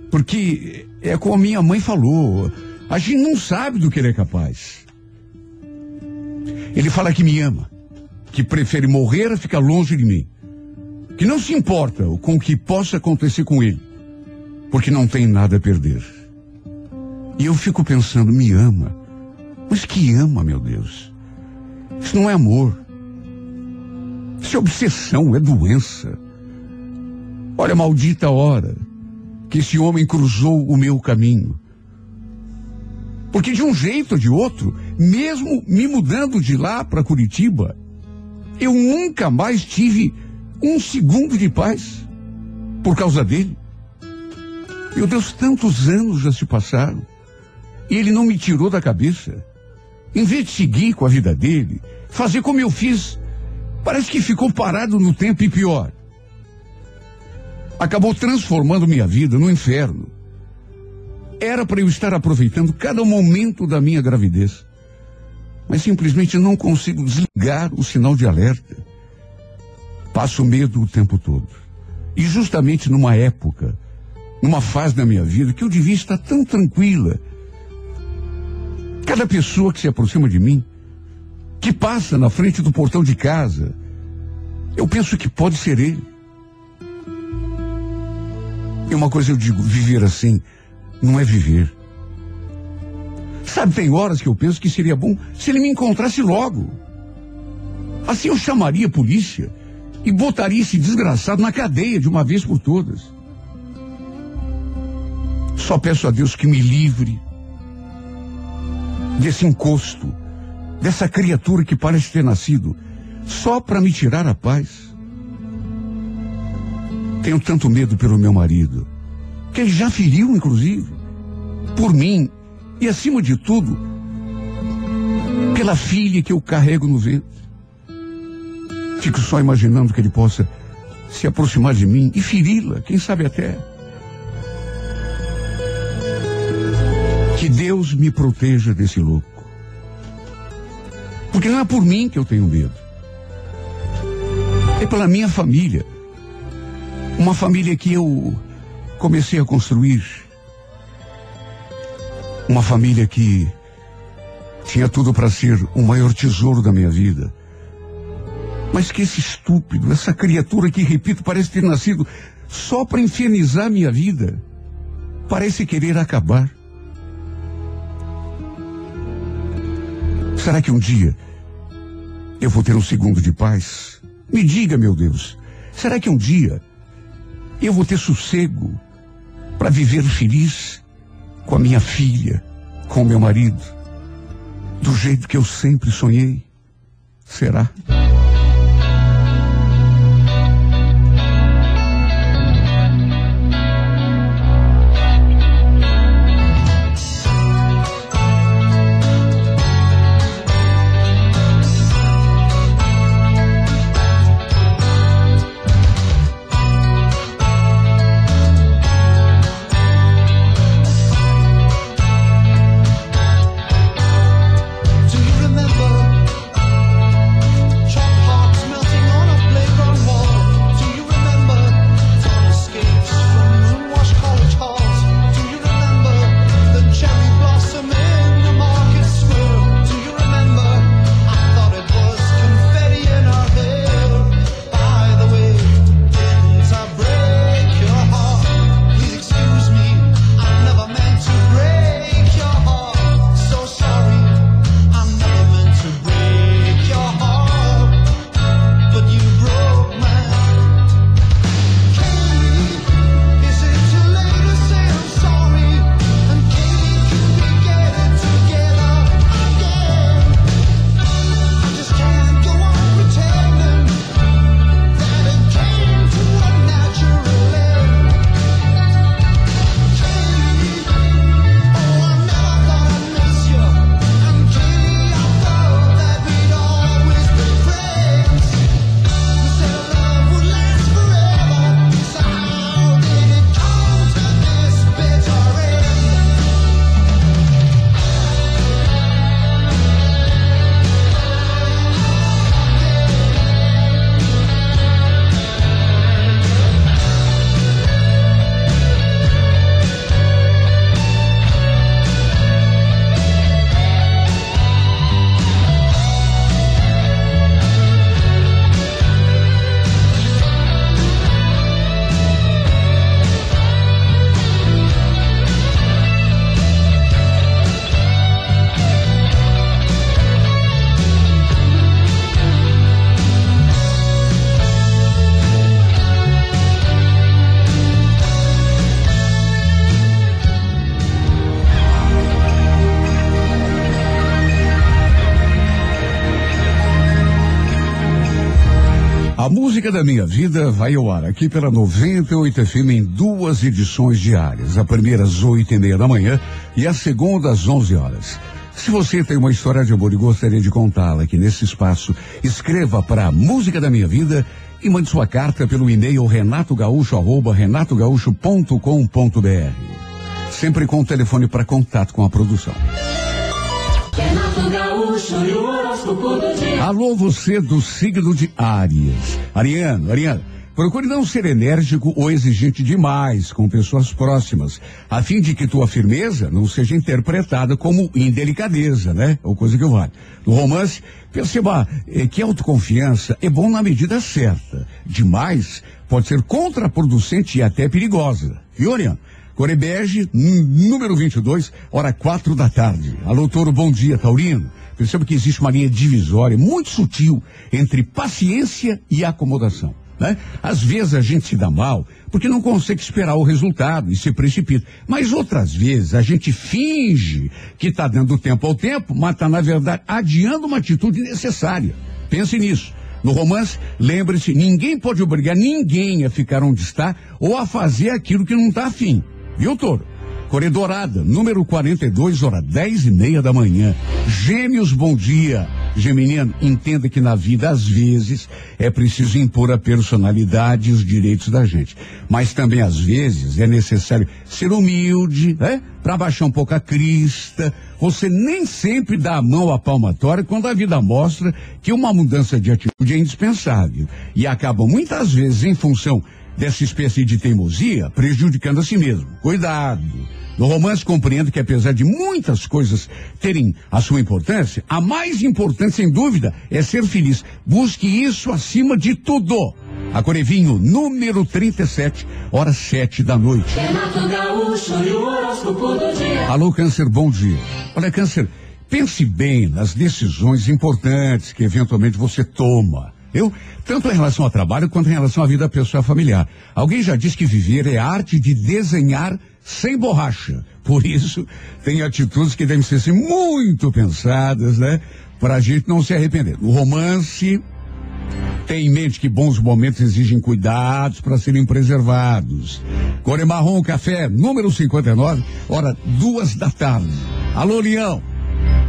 Porque é como minha mãe falou, a gente não sabe do que ele é capaz. Ele fala que me ama, que prefere morrer a ficar longe de mim, que não se importa com o que possa acontecer com ele, porque não tem nada a perder. E eu fico pensando, me ama. Mas que ama, meu Deus? Isso não é amor. Isso é obsessão, é doença. Olha, maldita hora que esse homem cruzou o meu caminho. Porque de um jeito ou de outro, mesmo me mudando de lá para Curitiba, eu nunca mais tive um segundo de paz por causa dele. Meu Deus, tantos anos já se passaram. E ele não me tirou da cabeça. Em vez de seguir com a vida dele, fazer como eu fiz, parece que ficou parado no tempo e pior. Acabou transformando minha vida no inferno. Era para eu estar aproveitando cada momento da minha gravidez. Mas simplesmente não consigo desligar o sinal de alerta. Passo medo o tempo todo. E justamente numa época, numa fase da minha vida que eu devia estar tão tranquila, Cada pessoa que se aproxima de mim, que passa na frente do portão de casa, eu penso que pode ser ele. E uma coisa eu digo, viver assim não é viver. Sabe, tem horas que eu penso que seria bom se ele me encontrasse logo. Assim eu chamaria a polícia e botaria esse desgraçado na cadeia de uma vez por todas. Só peço a Deus que me livre desse encosto, dessa criatura que parece ter nascido só para me tirar a paz. Tenho tanto medo pelo meu marido, que ele já feriu, inclusive, por mim e, acima de tudo, pela filha que eu carrego no ventre. Fico só imaginando que ele possa se aproximar de mim e feri-la, quem sabe até. Que Deus me proteja desse louco. Porque não é por mim que eu tenho medo. É pela minha família. Uma família que eu comecei a construir. Uma família que tinha tudo para ser o maior tesouro da minha vida. Mas que esse estúpido, essa criatura que, repito, parece ter nascido só para infernizar minha vida, parece querer acabar. Será que um dia eu vou ter um segundo de paz? Me diga, meu Deus, será que um dia eu vou ter sossego para viver feliz com a minha filha, com o meu marido, do jeito que eu sempre sonhei? Será? Vida vai ao ar aqui pela 98 FM em duas edições diárias. A primeira às oito e meia da manhã e a segunda às 11 horas. Se você tem uma história de amor e gostaria de contá-la aqui nesse espaço, escreva para a Música da Minha Vida e mande sua carta pelo e-mail renatogaúcho, arroba renatogaúcho.com.br. Sempre com o telefone para contato com a produção. Alô, você do signo de Áries. Ariano, Ariano, procure não ser enérgico ou exigente demais com pessoas próximas, a fim de que tua firmeza não seja interpretada como indelicadeza, né? Ou coisa que vale. No romance, perceba eh, que a autoconfiança é bom na medida certa. Demais pode ser contraproducente e até perigosa. Viu, Ariano? Corebege, número 22, hora quatro da tarde. Alô, Toro, bom dia, Taurino. Perceba que existe uma linha divisória muito sutil entre paciência e acomodação. Né? Às vezes a gente se dá mal porque não consegue esperar o resultado e se precipita. Mas outras vezes a gente finge que está dando tempo ao tempo, mas está, na verdade, adiando uma atitude necessária. Pense nisso. No romance, lembre-se, ninguém pode obrigar ninguém a ficar onde está ou a fazer aquilo que não está afim. Viu, Toro? Corredorada, número 42, hora 10 e meia da manhã. Gêmeos, bom dia. Geminiano, entenda que na vida, às vezes, é preciso impor a personalidade e os direitos da gente. Mas também, às vezes, é necessário ser humilde, né? Para baixar um pouco a crista. Você nem sempre dá a mão à palmatória quando a vida mostra que uma mudança de atitude é indispensável. E acaba muitas vezes, em função dessa espécie de teimosia, prejudicando a si mesmo. Cuidado. No romance, compreendo que apesar de muitas coisas terem a sua importância, a mais importante, sem dúvida, é ser feliz. Busque isso acima de tudo. A Corevinho, número 37, hora sete da noite. Gaúcho. Alô, Câncer, bom dia. Olha, Câncer, pense bem nas decisões importantes que eventualmente você toma. Eu, tanto em relação ao trabalho quanto em relação à vida pessoal familiar. Alguém já disse que viver é a arte de desenhar sem borracha. Por isso, tem atitudes que devem ser assim, muito pensadas, né? Para a gente não se arrepender. No romance, tem em mente que bons momentos exigem cuidados para serem preservados. Core Marrom Café, número 59, hora duas da tarde. Alô, Leão.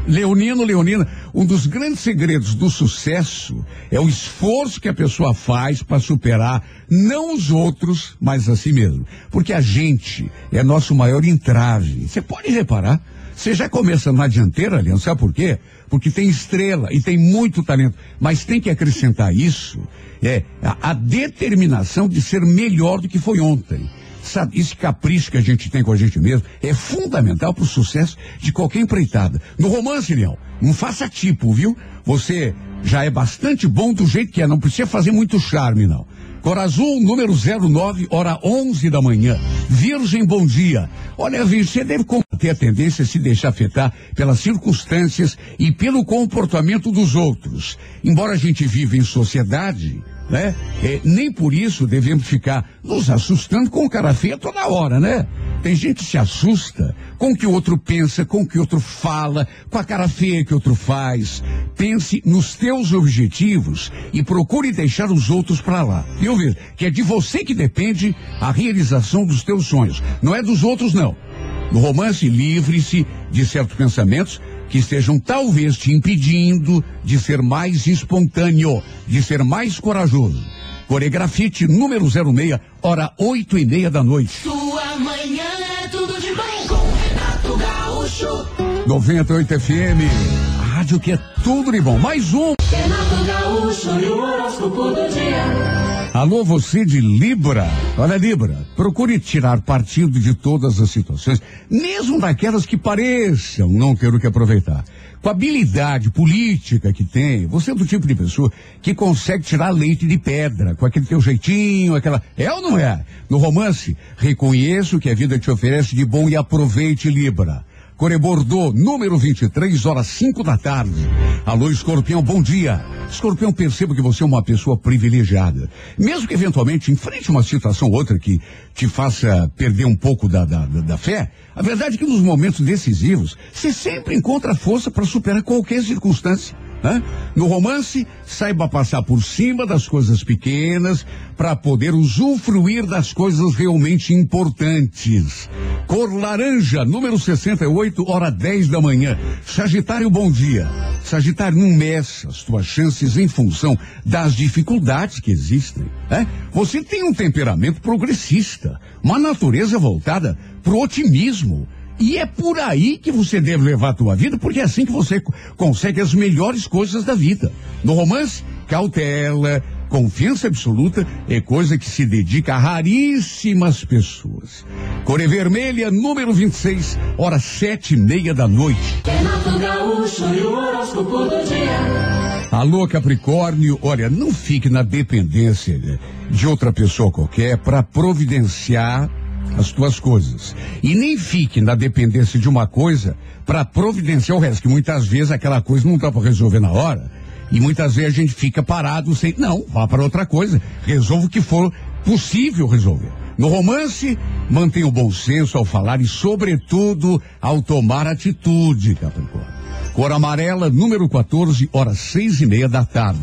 Leonino, Leonina, um dos grandes segredos do sucesso é o esforço que a pessoa faz para superar não os outros, mas a si mesmo. Porque a gente é nosso maior entrave. Você pode reparar. Você já começa na dianteira, Leandro, sabe por quê? Porque tem estrela e tem muito talento. Mas tem que acrescentar isso, é a, a determinação de ser melhor do que foi ontem. Sabe, esse capricho que a gente tem com a gente mesmo é fundamental para o sucesso de qualquer empreitada. No romance, Leão, não faça tipo, viu? Você já é bastante bom do jeito que é, não precisa fazer muito charme, não. Cor Azul, número 09, hora 11 da manhã. Virgem, bom dia. Olha, Virgem, você deve combater a tendência a se deixar afetar pelas circunstâncias e pelo comportamento dos outros. Embora a gente viva em sociedade, né? É, nem por isso devemos ficar nos assustando com cara feia toda hora, né? Tem gente que se assusta com o que o outro pensa, com o que o outro fala, com a cara feia que o outro faz. Pense nos teus objetivos e procure deixar os outros para lá. E ouvir que é de você que depende a realização dos teus sonhos, não é dos outros não. No romance, livre-se de certos pensamentos que estejam talvez te impedindo de ser mais espontâneo, de ser mais corajoso. Coregrafite número 06, hora oito e meia da noite. Sua manhã é tudo de bom com Renato Gaúcho. 98 FM, rádio que é tudo de bom. Mais um. Gaúcho. Alô, você de Libra. Olha, Libra, procure tirar partido de todas as situações, mesmo daquelas que pareçam não ter o que aproveitar. Com a habilidade política que tem, você é do tipo de pessoa que consegue tirar leite de pedra, com aquele teu jeitinho, aquela. É ou não é? No romance, reconheça o que a vida te oferece de bom e aproveite, Libra. Core Bordeaux, número 23, horas 5 da tarde. Alô, Escorpião, bom dia. Escorpião, perceba que você é uma pessoa privilegiada. Mesmo que eventualmente enfrente uma situação ou outra que te faça perder um pouco da, da, da, da fé, a verdade é que nos momentos decisivos, você sempre encontra força para superar qualquer circunstância. Né? No romance, saiba passar por cima das coisas pequenas para poder usufruir das coisas realmente importantes. Cor laranja, número 68, hora 10 da manhã. Sagitário, bom dia. Sagitário, não meça as tuas chances em função das dificuldades que existem. né? Você tem um temperamento progressista, uma natureza voltada para o otimismo. E é por aí que você deve levar a tua vida, porque é assim que você co- consegue as melhores coisas da vida. No romance, cautela, confiança absoluta é coisa que se dedica a raríssimas pessoas. Core Vermelha, número 26, hora sete e meia da noite. Alô, Capricórnio, olha, não fique na dependência de outra pessoa qualquer para providenciar as tuas coisas. E nem fique na dependência de uma coisa para providenciar o resto, que muitas vezes aquela coisa não dá para resolver na hora. E muitas vezes a gente fica parado sem. Não, vá para outra coisa. Resolva o que for possível resolver. No romance, mantenha o bom senso ao falar e, sobretudo, ao tomar atitude, Capricórnio. Cor amarela, número 14, horas seis e meia da tarde.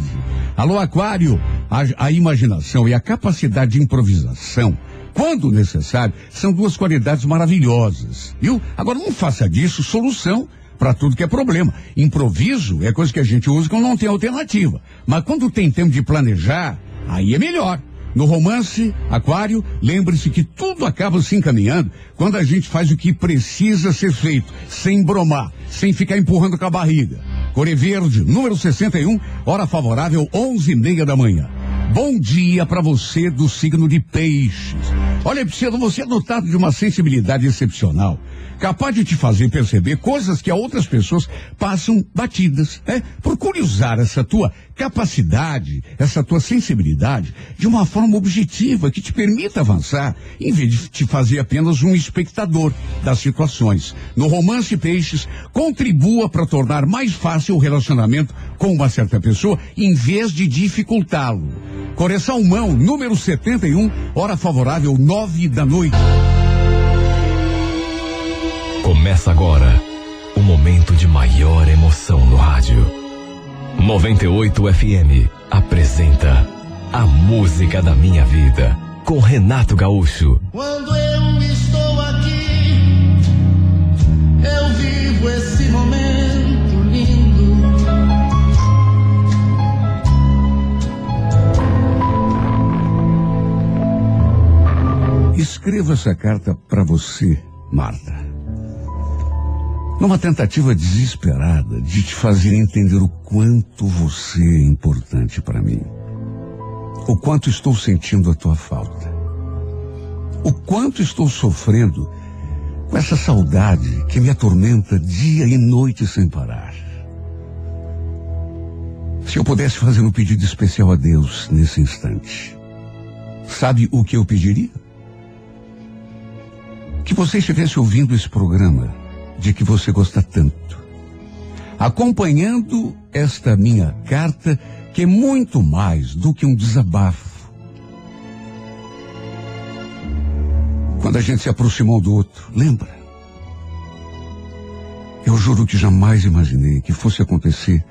Alô, Aquário, a, a imaginação e a capacidade de improvisação, quando necessário, são duas qualidades maravilhosas, viu? Agora, não faça disso solução para tudo que é problema. Improviso é coisa que a gente usa quando não tem alternativa. Mas quando tem tempo de planejar, aí é melhor. No romance, Aquário, lembre-se que tudo acaba se encaminhando quando a gente faz o que precisa ser feito, sem bromar, sem ficar empurrando com a barriga. Core Verde, número 61, hora favorável, onze e meia da manhã. Bom dia para você do signo de peixes. Olha, Pseudo, você é dotado de uma sensibilidade excepcional, capaz de te fazer perceber coisas que a outras pessoas passam batidas. É? Procure usar essa tua capacidade, essa tua sensibilidade, de uma forma objetiva que te permita avançar, em vez de te fazer apenas um espectador das situações. No romance Peixes, contribua para tornar mais fácil o relacionamento com uma certa pessoa, em vez de dificultá-lo. Coração Mão, número 71, hora favorável, nove da noite. Começa agora o momento de maior emoção no rádio. 98 FM apresenta A Música da Minha Vida com Renato Gaúcho. Quando eu estou aqui, eu vivo esse momento lindo. Escreva essa carta para você, Marta. Numa tentativa desesperada de te fazer entender o quanto você é importante para mim. O quanto estou sentindo a tua falta. O quanto estou sofrendo com essa saudade que me atormenta dia e noite sem parar. Se eu pudesse fazer um pedido especial a Deus nesse instante, sabe o que eu pediria? que você estivesse ouvindo esse programa de que você gosta tanto, acompanhando esta minha carta, que é muito mais do que um desabafo. Quando a gente se aproximou do outro, lembra? Eu juro que jamais imaginei que fosse acontecer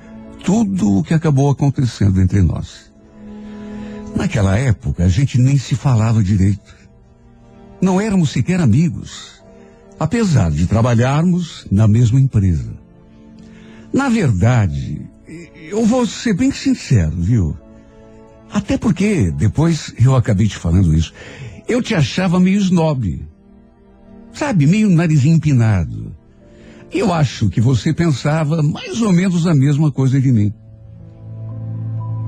tudo o que acabou acontecendo entre nós. Naquela época, a gente nem se falava direito. Não éramos sequer amigos, apesar de trabalharmos na mesma empresa. Na verdade, eu vou ser bem sincero, viu? Até porque, depois eu acabei te falando isso, eu te achava meio snob. Sabe, meio narizinho empinado. E eu acho que você pensava mais ou menos a mesma coisa de mim.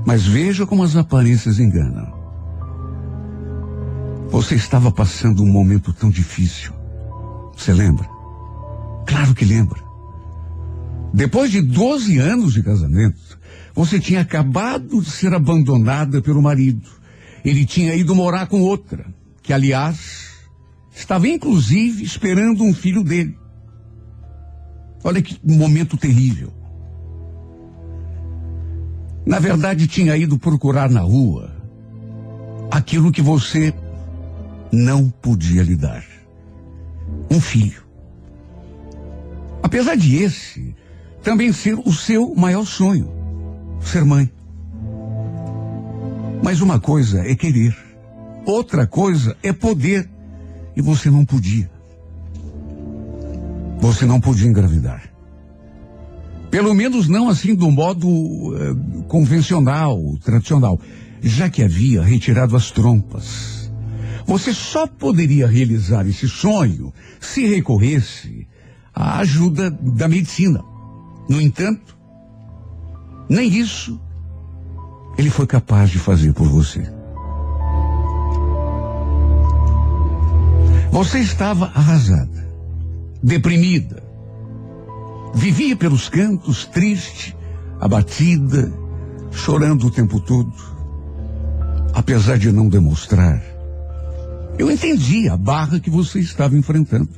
Mas veja como as aparências enganam. Você estava passando um momento tão difícil. Você lembra? Claro que lembra. Depois de 12 anos de casamento, você tinha acabado de ser abandonada pelo marido. Ele tinha ido morar com outra, que aliás estava inclusive esperando um filho dele. Olha que momento terrível. Na verdade, tinha ido procurar na rua aquilo que você não podia lhe dar. Um filho. Apesar de esse também ser o seu maior sonho. ser mãe. Mas uma coisa é querer, outra coisa é poder. E você não podia. Você não podia engravidar. Pelo menos não assim do modo eh, convencional, tradicional, já que havia retirado as trompas. Você só poderia realizar esse sonho se recorresse à ajuda da medicina. No entanto, nem isso ele foi capaz de fazer por você. Você estava arrasada, deprimida, vivia pelos cantos, triste, abatida, chorando o tempo todo. Apesar de não demonstrar, eu entendia a barra que você estava enfrentando.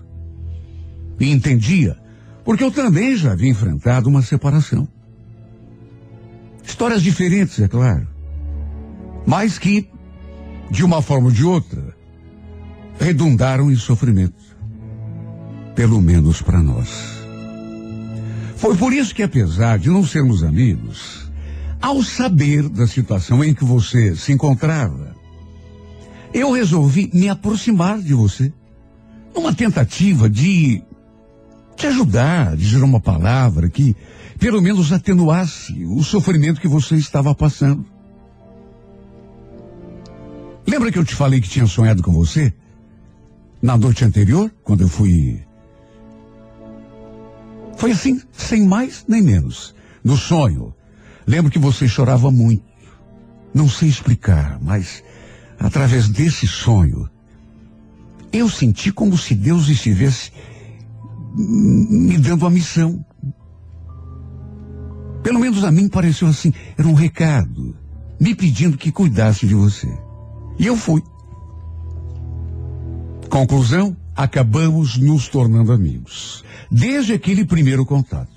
E entendia, porque eu também já havia enfrentado uma separação. Histórias diferentes, é claro. Mas que, de uma forma ou de outra, redundaram em sofrimento. Pelo menos para nós. Foi por isso que, apesar de não sermos amigos, ao saber da situação em que você se encontrava, eu resolvi me aproximar de você. Numa tentativa de te ajudar, dizer uma palavra que pelo menos atenuasse o sofrimento que você estava passando. Lembra que eu te falei que tinha sonhado com você? Na noite anterior, quando eu fui. Foi assim, sem mais nem menos. No sonho, lembro que você chorava muito. Não sei explicar, mas através desse sonho, eu senti como se Deus estivesse me dando a missão. Pelo menos a mim pareceu assim, era um recado, me pedindo que cuidasse de você. E eu fui. Conclusão, acabamos nos tornando amigos. Desde aquele primeiro contato.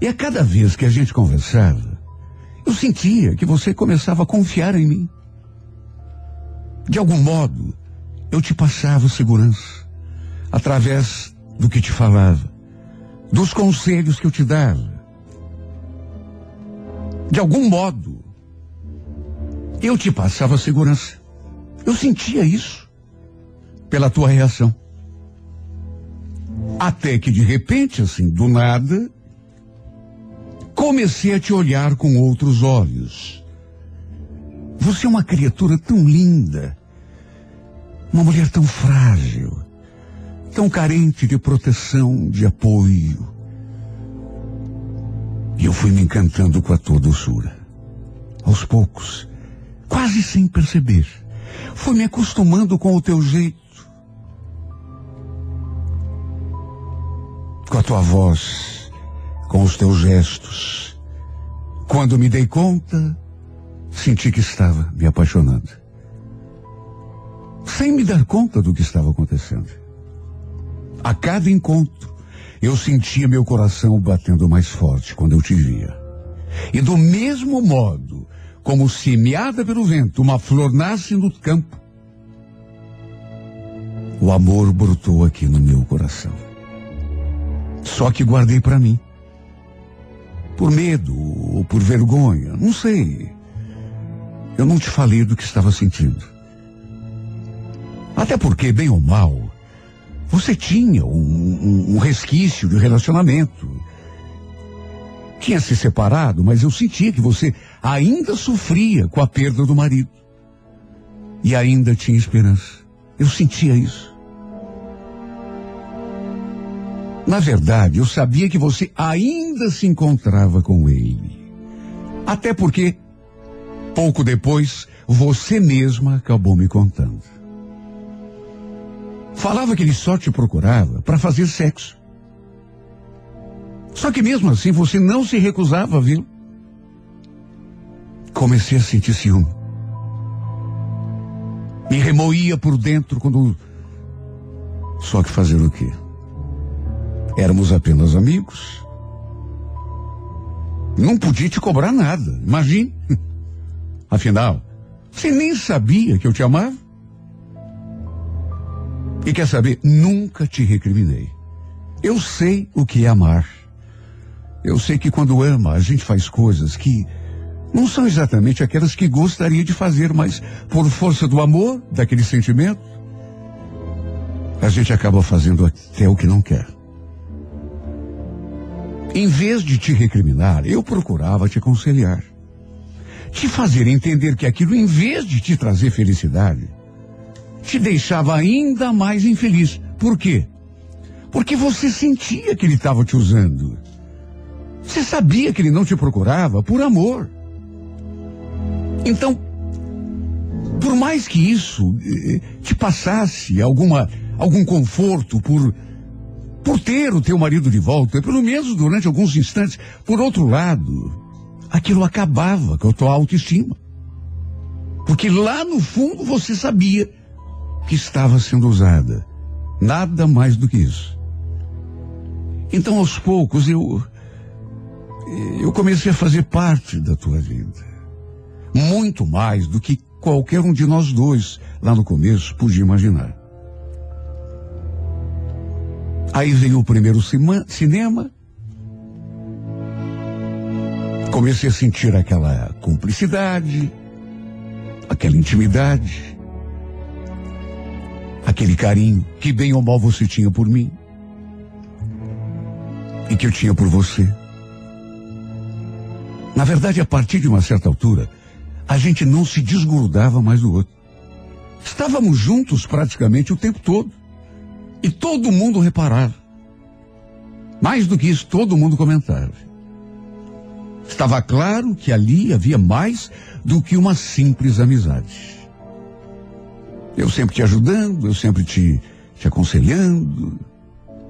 E a cada vez que a gente conversava, eu sentia que você começava a confiar em mim. De algum modo, eu te passava segurança. Através do que te falava. Dos conselhos que eu te dava. De algum modo, eu te passava segurança. Eu sentia isso pela tua reação. Até que de repente, assim, do nada, comecei a te olhar com outros olhos. Você é uma criatura tão linda, uma mulher tão frágil, tão carente de proteção, de apoio. E eu fui me encantando com a tua doçura. Aos poucos, quase sem perceber, fui me acostumando com o teu jeito. Com a tua voz, com os teus gestos. Quando me dei conta, senti que estava me apaixonando. Sem me dar conta do que estava acontecendo. A cada encontro, eu sentia meu coração batendo mais forte quando eu te via. E do mesmo modo, como semeada pelo vento, uma flor nasce no campo, o amor brotou aqui no meu coração. Só que guardei para mim. Por medo ou por vergonha, não sei. Eu não te falei do que estava sentindo. Até porque, bem ou mal, você tinha um, um, um resquício de relacionamento. Tinha se separado, mas eu sentia que você ainda sofria com a perda do marido. E ainda tinha esperança. Eu sentia isso. Na verdade, eu sabia que você ainda se encontrava com ele. Até porque, pouco depois, você mesma acabou me contando. Falava que ele só te procurava para fazer sexo. Só que mesmo assim você não se recusava vê-lo. Comecei a sentir ciúme. Me remoía por dentro quando. Só que fazer o quê? Éramos apenas amigos. Não podia te cobrar nada, imagine. (laughs) Afinal, você nem sabia que eu te amava. E quer saber? Nunca te recriminei. Eu sei o que é amar. Eu sei que quando ama, a gente faz coisas que não são exatamente aquelas que gostaria de fazer, mas por força do amor, daquele sentimento, a gente acaba fazendo até o que não quer. Em vez de te recriminar, eu procurava te aconselhar. Te fazer entender que aquilo, em vez de te trazer felicidade, te deixava ainda mais infeliz. Por quê? Porque você sentia que ele estava te usando. Você sabia que ele não te procurava por amor. Então, por mais que isso eh, te passasse alguma, algum conforto por, por ter o teu marido de volta, pelo menos durante alguns instantes, por outro lado, aquilo acabava com a tua autoestima. Porque lá no fundo você sabia que estava sendo usada. Nada mais do que isso. Então, aos poucos, eu. Eu comecei a fazer parte da tua vida. Muito mais do que qualquer um de nós dois, lá no começo, podia imaginar. Aí veio o primeiro cinema. Comecei a sentir aquela cumplicidade, aquela intimidade aquele carinho que bem ou mal você tinha por mim e que eu tinha por você. Na verdade, a partir de uma certa altura, a gente não se desgrudava mais do outro. Estávamos juntos praticamente o tempo todo. E todo mundo reparava. Mais do que isso, todo mundo comentava. Estava claro que ali havia mais do que uma simples amizade. Eu sempre te ajudando, eu sempre te, te aconselhando,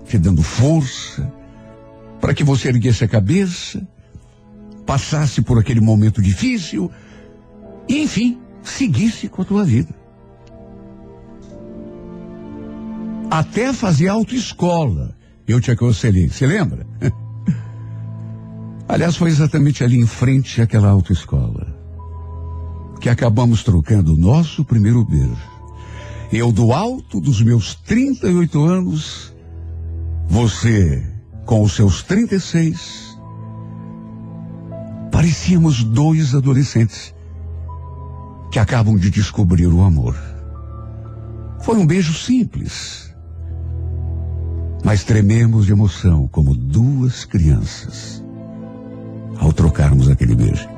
te dando força, para que você erguesse a cabeça, passasse por aquele momento difícil e, enfim, seguisse com a tua vida. Até fazer autoescola, eu te aconselhei, você lembra? (laughs) Aliás, foi exatamente ali em frente àquela autoescola que acabamos trocando o nosso primeiro beijo. Eu do alto dos meus 38 anos, você com os seus 36, parecíamos dois adolescentes que acabam de descobrir o amor. Foi um beijo simples, mas trememos de emoção como duas crianças ao trocarmos aquele beijo.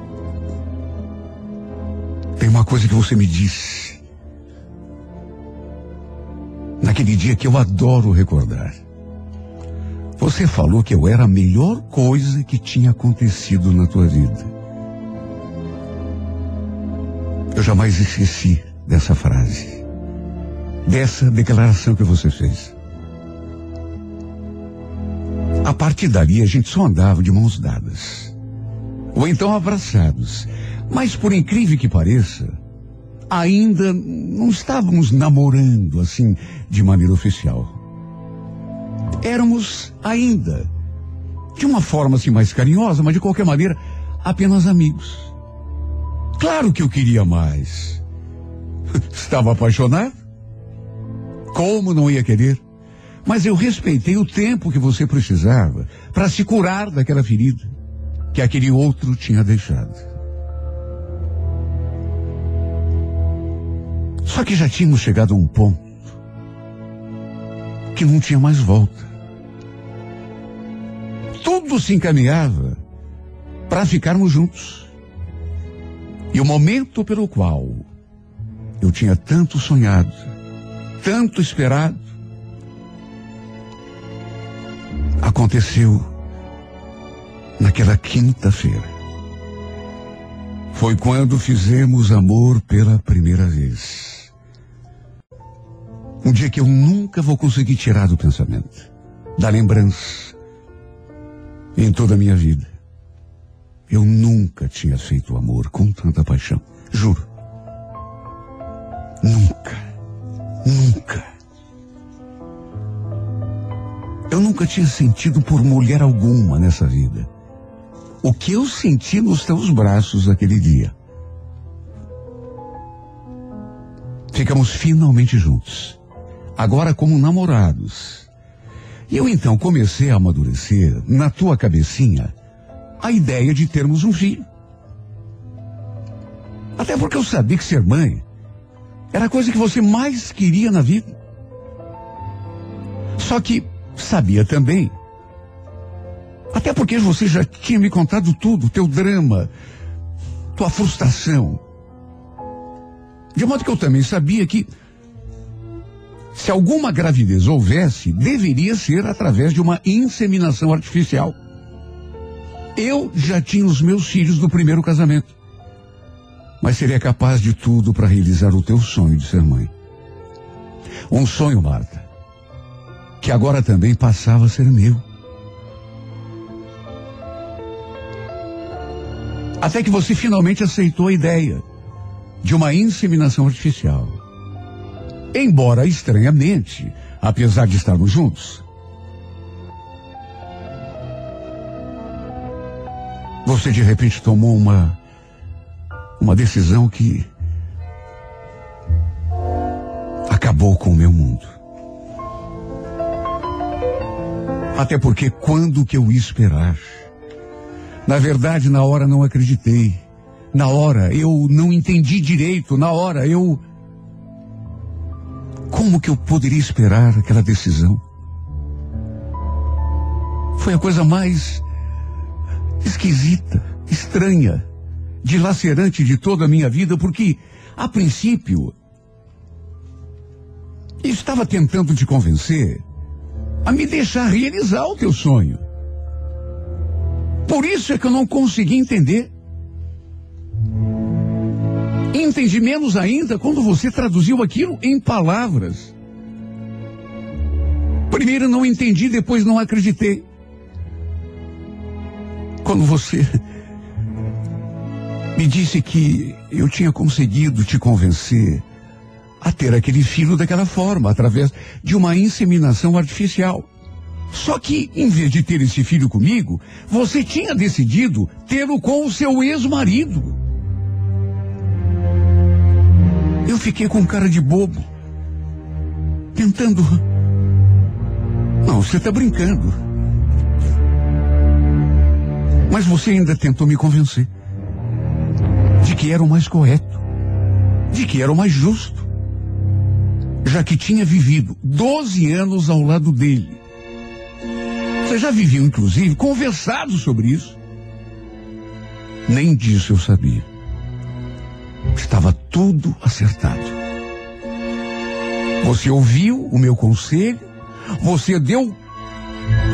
Tem uma coisa que você me disse naquele dia que eu adoro recordar. Você falou que eu era a melhor coisa que tinha acontecido na tua vida. Eu jamais esqueci dessa frase, dessa declaração que você fez. A partir dali a gente só andava de mãos dadas, ou então abraçados. Mas por incrível que pareça, ainda não estávamos namorando assim de maneira oficial. Éramos ainda, de uma forma assim mais carinhosa, mas de qualquer maneira, apenas amigos. Claro que eu queria mais. (laughs) Estava apaixonado? Como não ia querer? Mas eu respeitei o tempo que você precisava para se curar daquela ferida que aquele outro tinha deixado. Só que já tínhamos chegado a um ponto que não tinha mais volta. Tudo se encaminhava para ficarmos juntos. E o momento pelo qual eu tinha tanto sonhado, tanto esperado, aconteceu naquela quinta-feira. Foi quando fizemos amor pela primeira vez. Um dia que eu nunca vou conseguir tirar do pensamento, da lembrança, em toda a minha vida. Eu nunca tinha feito amor com tanta paixão. Juro. Nunca. Nunca. Eu nunca tinha sentido por mulher alguma nessa vida. O que eu senti nos teus braços aquele dia. Ficamos finalmente juntos agora como namorados. E eu então comecei a amadurecer na tua cabecinha a ideia de termos um filho. Até porque eu sabia que ser mãe era a coisa que você mais queria na vida. Só que sabia também, até porque você já tinha me contado tudo, teu drama, tua frustração. De modo que eu também sabia que se alguma gravidez houvesse, deveria ser através de uma inseminação artificial. Eu já tinha os meus filhos do primeiro casamento. Mas seria capaz de tudo para realizar o teu sonho de ser mãe. Um sonho, Marta, que agora também passava a ser meu. Até que você finalmente aceitou a ideia de uma inseminação artificial. Embora estranhamente, apesar de estarmos juntos. Você de repente tomou uma uma decisão que acabou com o meu mundo. Até porque quando que eu ia esperar? Na verdade, na hora não acreditei. Na hora eu não entendi direito. Na hora eu. Como que eu poderia esperar aquela decisão? Foi a coisa mais esquisita, estranha, dilacerante de toda a minha vida, porque, a princípio, estava tentando te convencer a me deixar realizar o teu sonho. Por isso é que eu não consegui entender. Entendi menos ainda quando você traduziu aquilo em palavras. Primeiro não entendi, depois não acreditei. Quando você me disse que eu tinha conseguido te convencer a ter aquele filho daquela forma, através de uma inseminação artificial. Só que, em vez de ter esse filho comigo, você tinha decidido tê-lo com o seu ex-marido. Eu fiquei com cara de bobo, tentando. Não, você está brincando. Mas você ainda tentou me convencer de que era o mais correto, de que era o mais justo, já que tinha vivido 12 anos ao lado dele. Você já vivia, inclusive, conversado sobre isso. Nem disso eu sabia. Estava tudo acertado. Você ouviu o meu conselho, você deu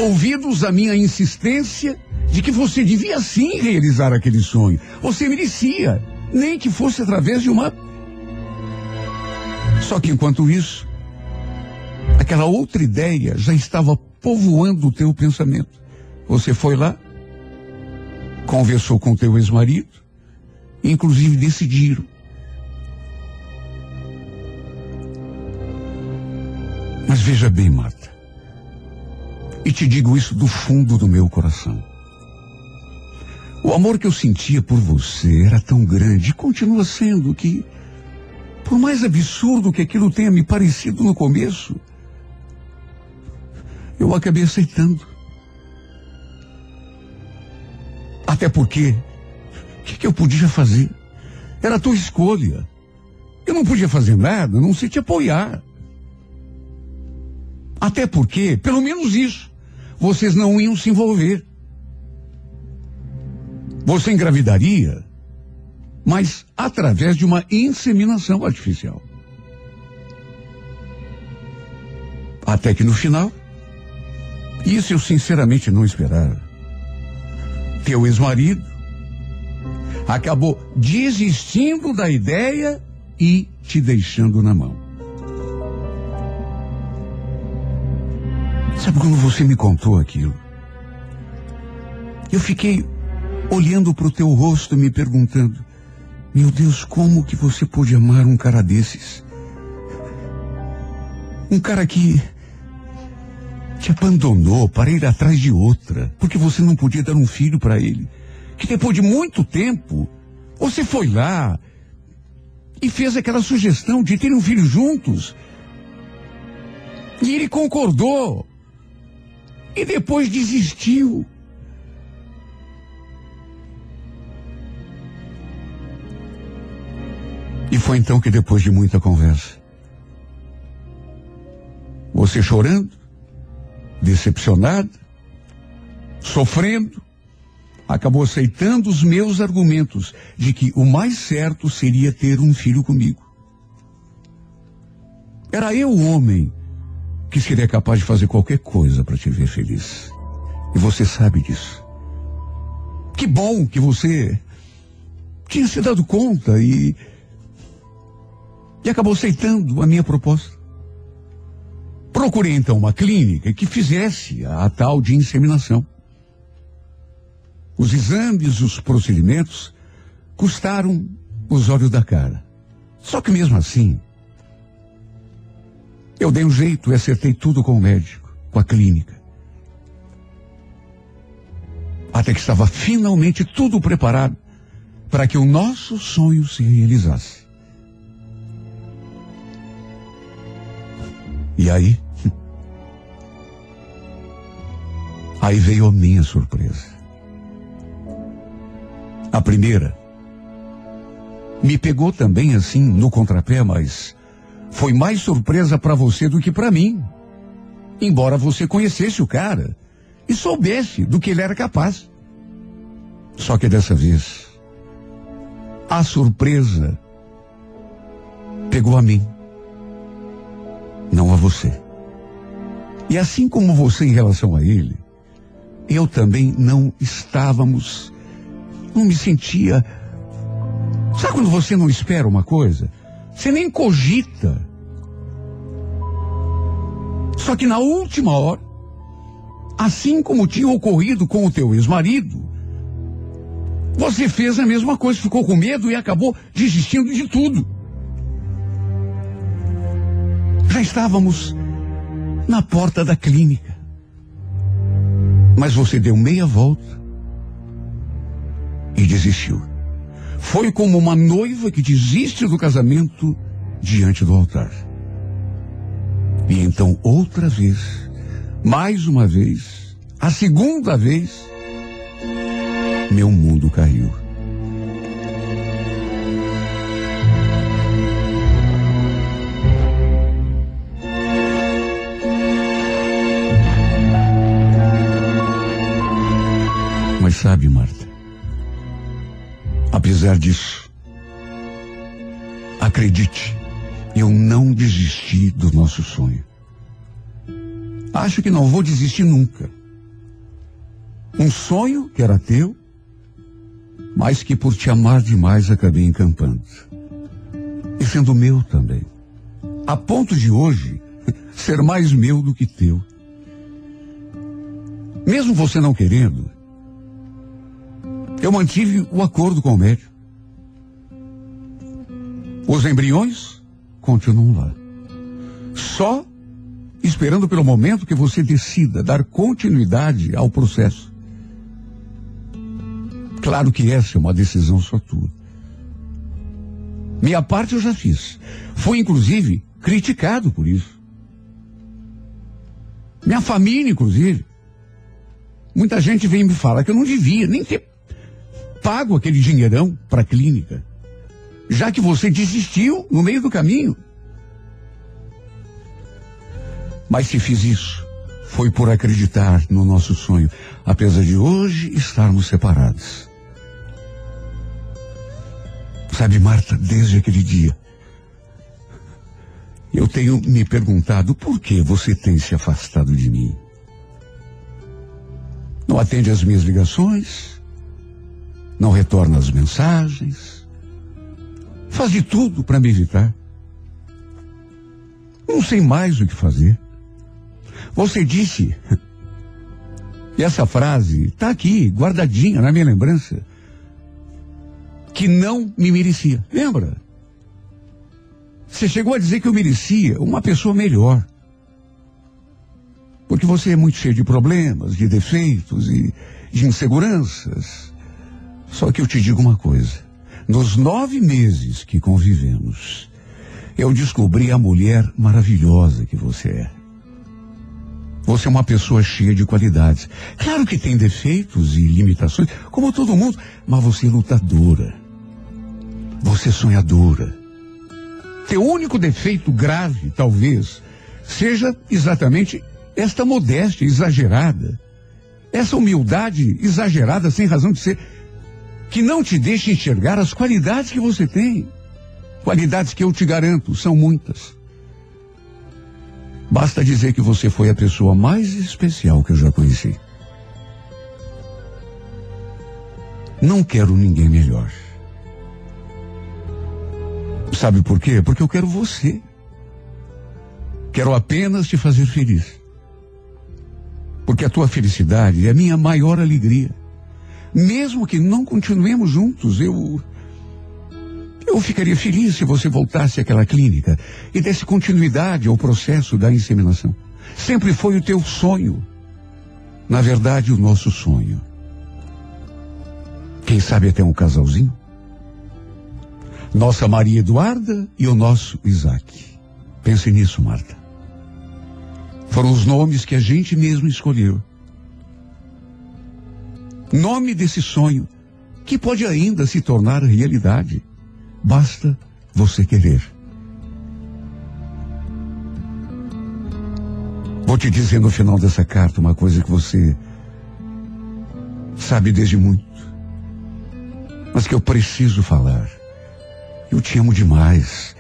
ouvidos à minha insistência de que você devia sim realizar aquele sonho. Você merecia, nem que fosse através de uma. Só que enquanto isso, aquela outra ideia já estava povoando o teu pensamento. Você foi lá, conversou com teu ex-marido, inclusive decidiram. Mas veja bem, Marta, e te digo isso do fundo do meu coração. O amor que eu sentia por você era tão grande e continua sendo que, por mais absurdo que aquilo tenha me parecido no começo, eu acabei aceitando. Até porque, o que, que eu podia fazer? Era a tua escolha. Eu não podia fazer nada, não sei te apoiar. Até porque, pelo menos isso, vocês não iam se envolver. Você engravidaria, mas através de uma inseminação artificial. Até que no final, isso eu sinceramente não esperava. Teu ex-marido acabou desistindo da ideia e te deixando na mão. Sabe quando você me contou aquilo? Eu fiquei olhando para o teu rosto me perguntando: Meu Deus, como que você pôde amar um cara desses? Um cara que te abandonou para ir atrás de outra, porque você não podia dar um filho para ele. Que depois de muito tempo, você foi lá e fez aquela sugestão de ter um filho juntos. E ele concordou. E depois desistiu. E foi então que, depois de muita conversa, você chorando, decepcionada, sofrendo, acabou aceitando os meus argumentos de que o mais certo seria ter um filho comigo. Era eu o homem que seria capaz de fazer qualquer coisa para te ver feliz. E você sabe disso. Que bom que você tinha se dado conta e, e acabou aceitando a minha proposta. Procurei então uma clínica que fizesse a tal de inseminação. Os exames, os procedimentos custaram os olhos da cara. Só que mesmo assim, eu dei um jeito e acertei tudo com o médico, com a clínica. Até que estava finalmente tudo preparado para que o nosso sonho se realizasse. E aí? Aí veio a minha surpresa. A primeira me pegou também assim no contrapé, mas foi mais surpresa para você do que para mim. Embora você conhecesse o cara e soubesse do que ele era capaz. Só que dessa vez, a surpresa pegou a mim, não a você. E assim como você em relação a ele, eu também não estávamos, não me sentia. Sabe quando você não espera uma coisa? Você nem cogita. Só que na última hora, assim como tinha ocorrido com o teu ex-marido, você fez a mesma coisa, ficou com medo e acabou desistindo de tudo. Já estávamos na porta da clínica. Mas você deu meia volta e desistiu. Foi como uma noiva que desiste do casamento diante do altar. E então, outra vez, mais uma vez, a segunda vez, meu mundo caiu. Sabe, Marta, apesar disso, acredite, eu não desisti do nosso sonho. Acho que não vou desistir nunca. Um sonho que era teu, mas que por te amar demais acabei encampando. E sendo meu também. A ponto de hoje (laughs) ser mais meu do que teu. Mesmo você não querendo, eu mantive o acordo com o médico. Os embriões continuam lá. Só esperando pelo momento que você decida dar continuidade ao processo. Claro que essa é uma decisão só tua. Minha parte eu já fiz. Fui, inclusive, criticado por isso. Minha família, inclusive. Muita gente vem me falar que eu não devia nem ter pago aquele dinheirão para a clínica. Já que você desistiu no meio do caminho. Mas se fiz isso, foi por acreditar no nosso sonho, apesar de hoje estarmos separados. Sabe, Marta, desde aquele dia, eu tenho me perguntado por que você tem se afastado de mim. Não atende às minhas ligações, não retorna as mensagens, faz de tudo para me evitar. Não sei mais o que fazer. Você disse, (laughs) e essa frase está aqui, guardadinha na minha lembrança que não me merecia. Lembra? Você chegou a dizer que eu merecia uma pessoa melhor. Porque você é muito cheio de problemas, de defeitos e de inseguranças. Só que eu te digo uma coisa. Nos nove meses que convivemos, eu descobri a mulher maravilhosa que você é. Você é uma pessoa cheia de qualidades. Claro que tem defeitos e limitações, como todo mundo, mas você é lutadora. Você é sonhadora. Teu único defeito grave, talvez, seja exatamente esta modéstia exagerada, essa humildade exagerada sem razão de ser, que não te deixa enxergar as qualidades que você tem. Qualidades que eu te garanto, são muitas. Basta dizer que você foi a pessoa mais especial que eu já conheci. Não quero ninguém melhor. Sabe por quê? Porque eu quero você. Quero apenas te fazer feliz. Porque a tua felicidade é a minha maior alegria. Mesmo que não continuemos juntos, eu. Eu ficaria feliz se você voltasse àquela clínica e desse continuidade ao processo da inseminação. Sempre foi o teu sonho. Na verdade, o nosso sonho. Quem sabe até um casalzinho? Nossa Maria Eduarda e o nosso Isaac. Pense nisso, Marta. Foram os nomes que a gente mesmo escolheu. Nome desse sonho que pode ainda se tornar realidade. Basta você querer. Vou te dizer no final dessa carta uma coisa que você sabe desde muito, mas que eu preciso falar. Eu te amo demais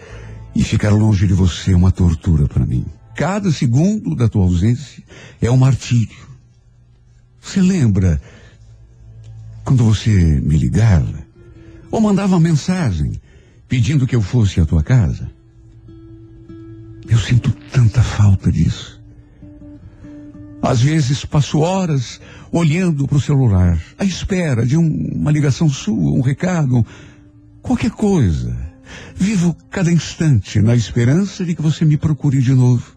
e ficar longe de você é uma tortura para mim. Cada segundo da tua ausência é um martírio. Você lembra quando você me ligava ou mandava uma mensagem pedindo que eu fosse à tua casa? Eu sinto tanta falta disso. Às vezes passo horas olhando para o celular, à espera de um, uma ligação sua, um recado, qualquer coisa. Vivo cada instante na esperança de que você me procure de novo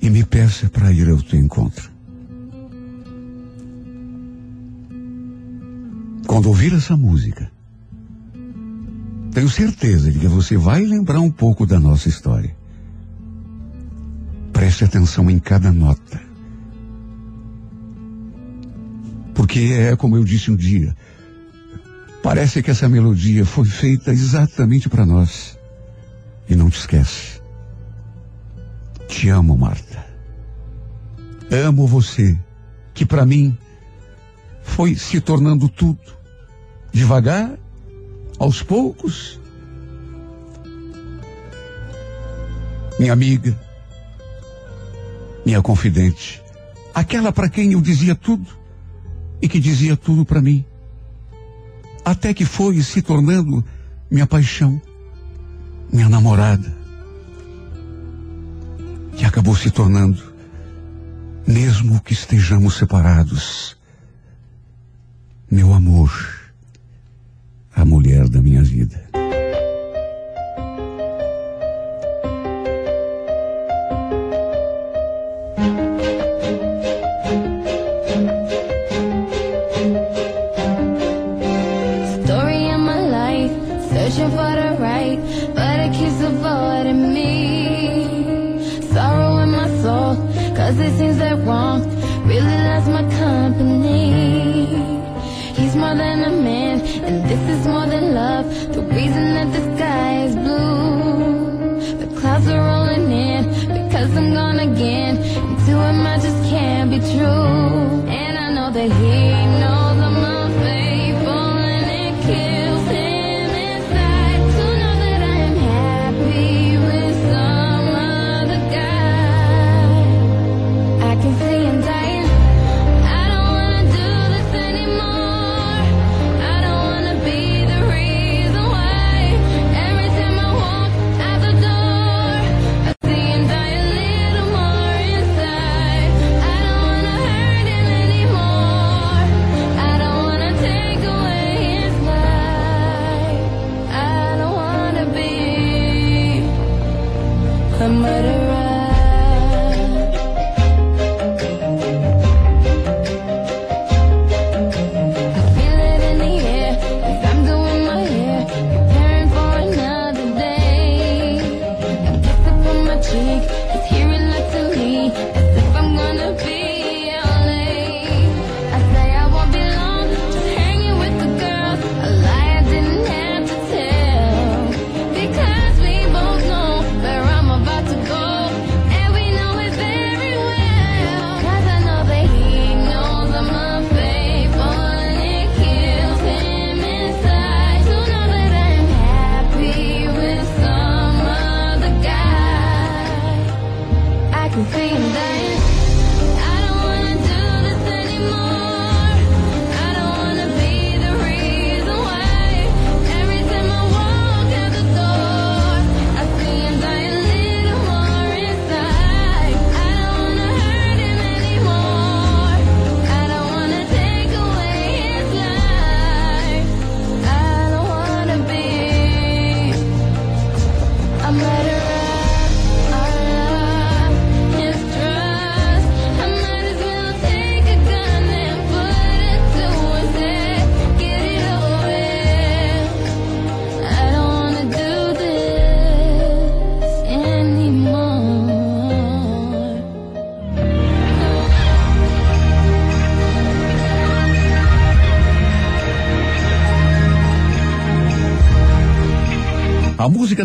e me peça para ir ao teu encontro. Quando ouvir essa música, tenho certeza de que você vai lembrar um pouco da nossa história. Preste atenção em cada nota. Porque é como eu disse um dia, parece que essa melodia foi feita exatamente para nós. E não te esquece. Te amo, Marta. Amo você, que para mim foi se tornando tudo. Devagar, aos poucos. Minha amiga, minha confidente, aquela para quem eu dizia tudo e que dizia tudo para mim. Até que foi se tornando minha paixão, minha namorada. E acabou se tornando, mesmo que estejamos separados, meu amor, a mulher da minha vida.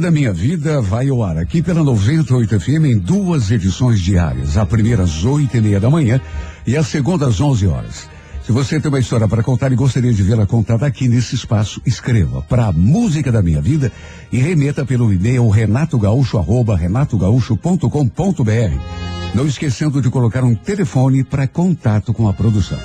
Da minha vida vai ao ar aqui pela 98 FM em duas edições diárias. A primeira às oito e meia da manhã e a segunda às 11 horas. Se você tem uma história para contar e gostaria de vê-la contada aqui nesse espaço, escreva para a Música da Minha Vida e remeta pelo e-mail renatogaúcho.com.br. Não esquecendo de colocar um telefone para contato com a produção.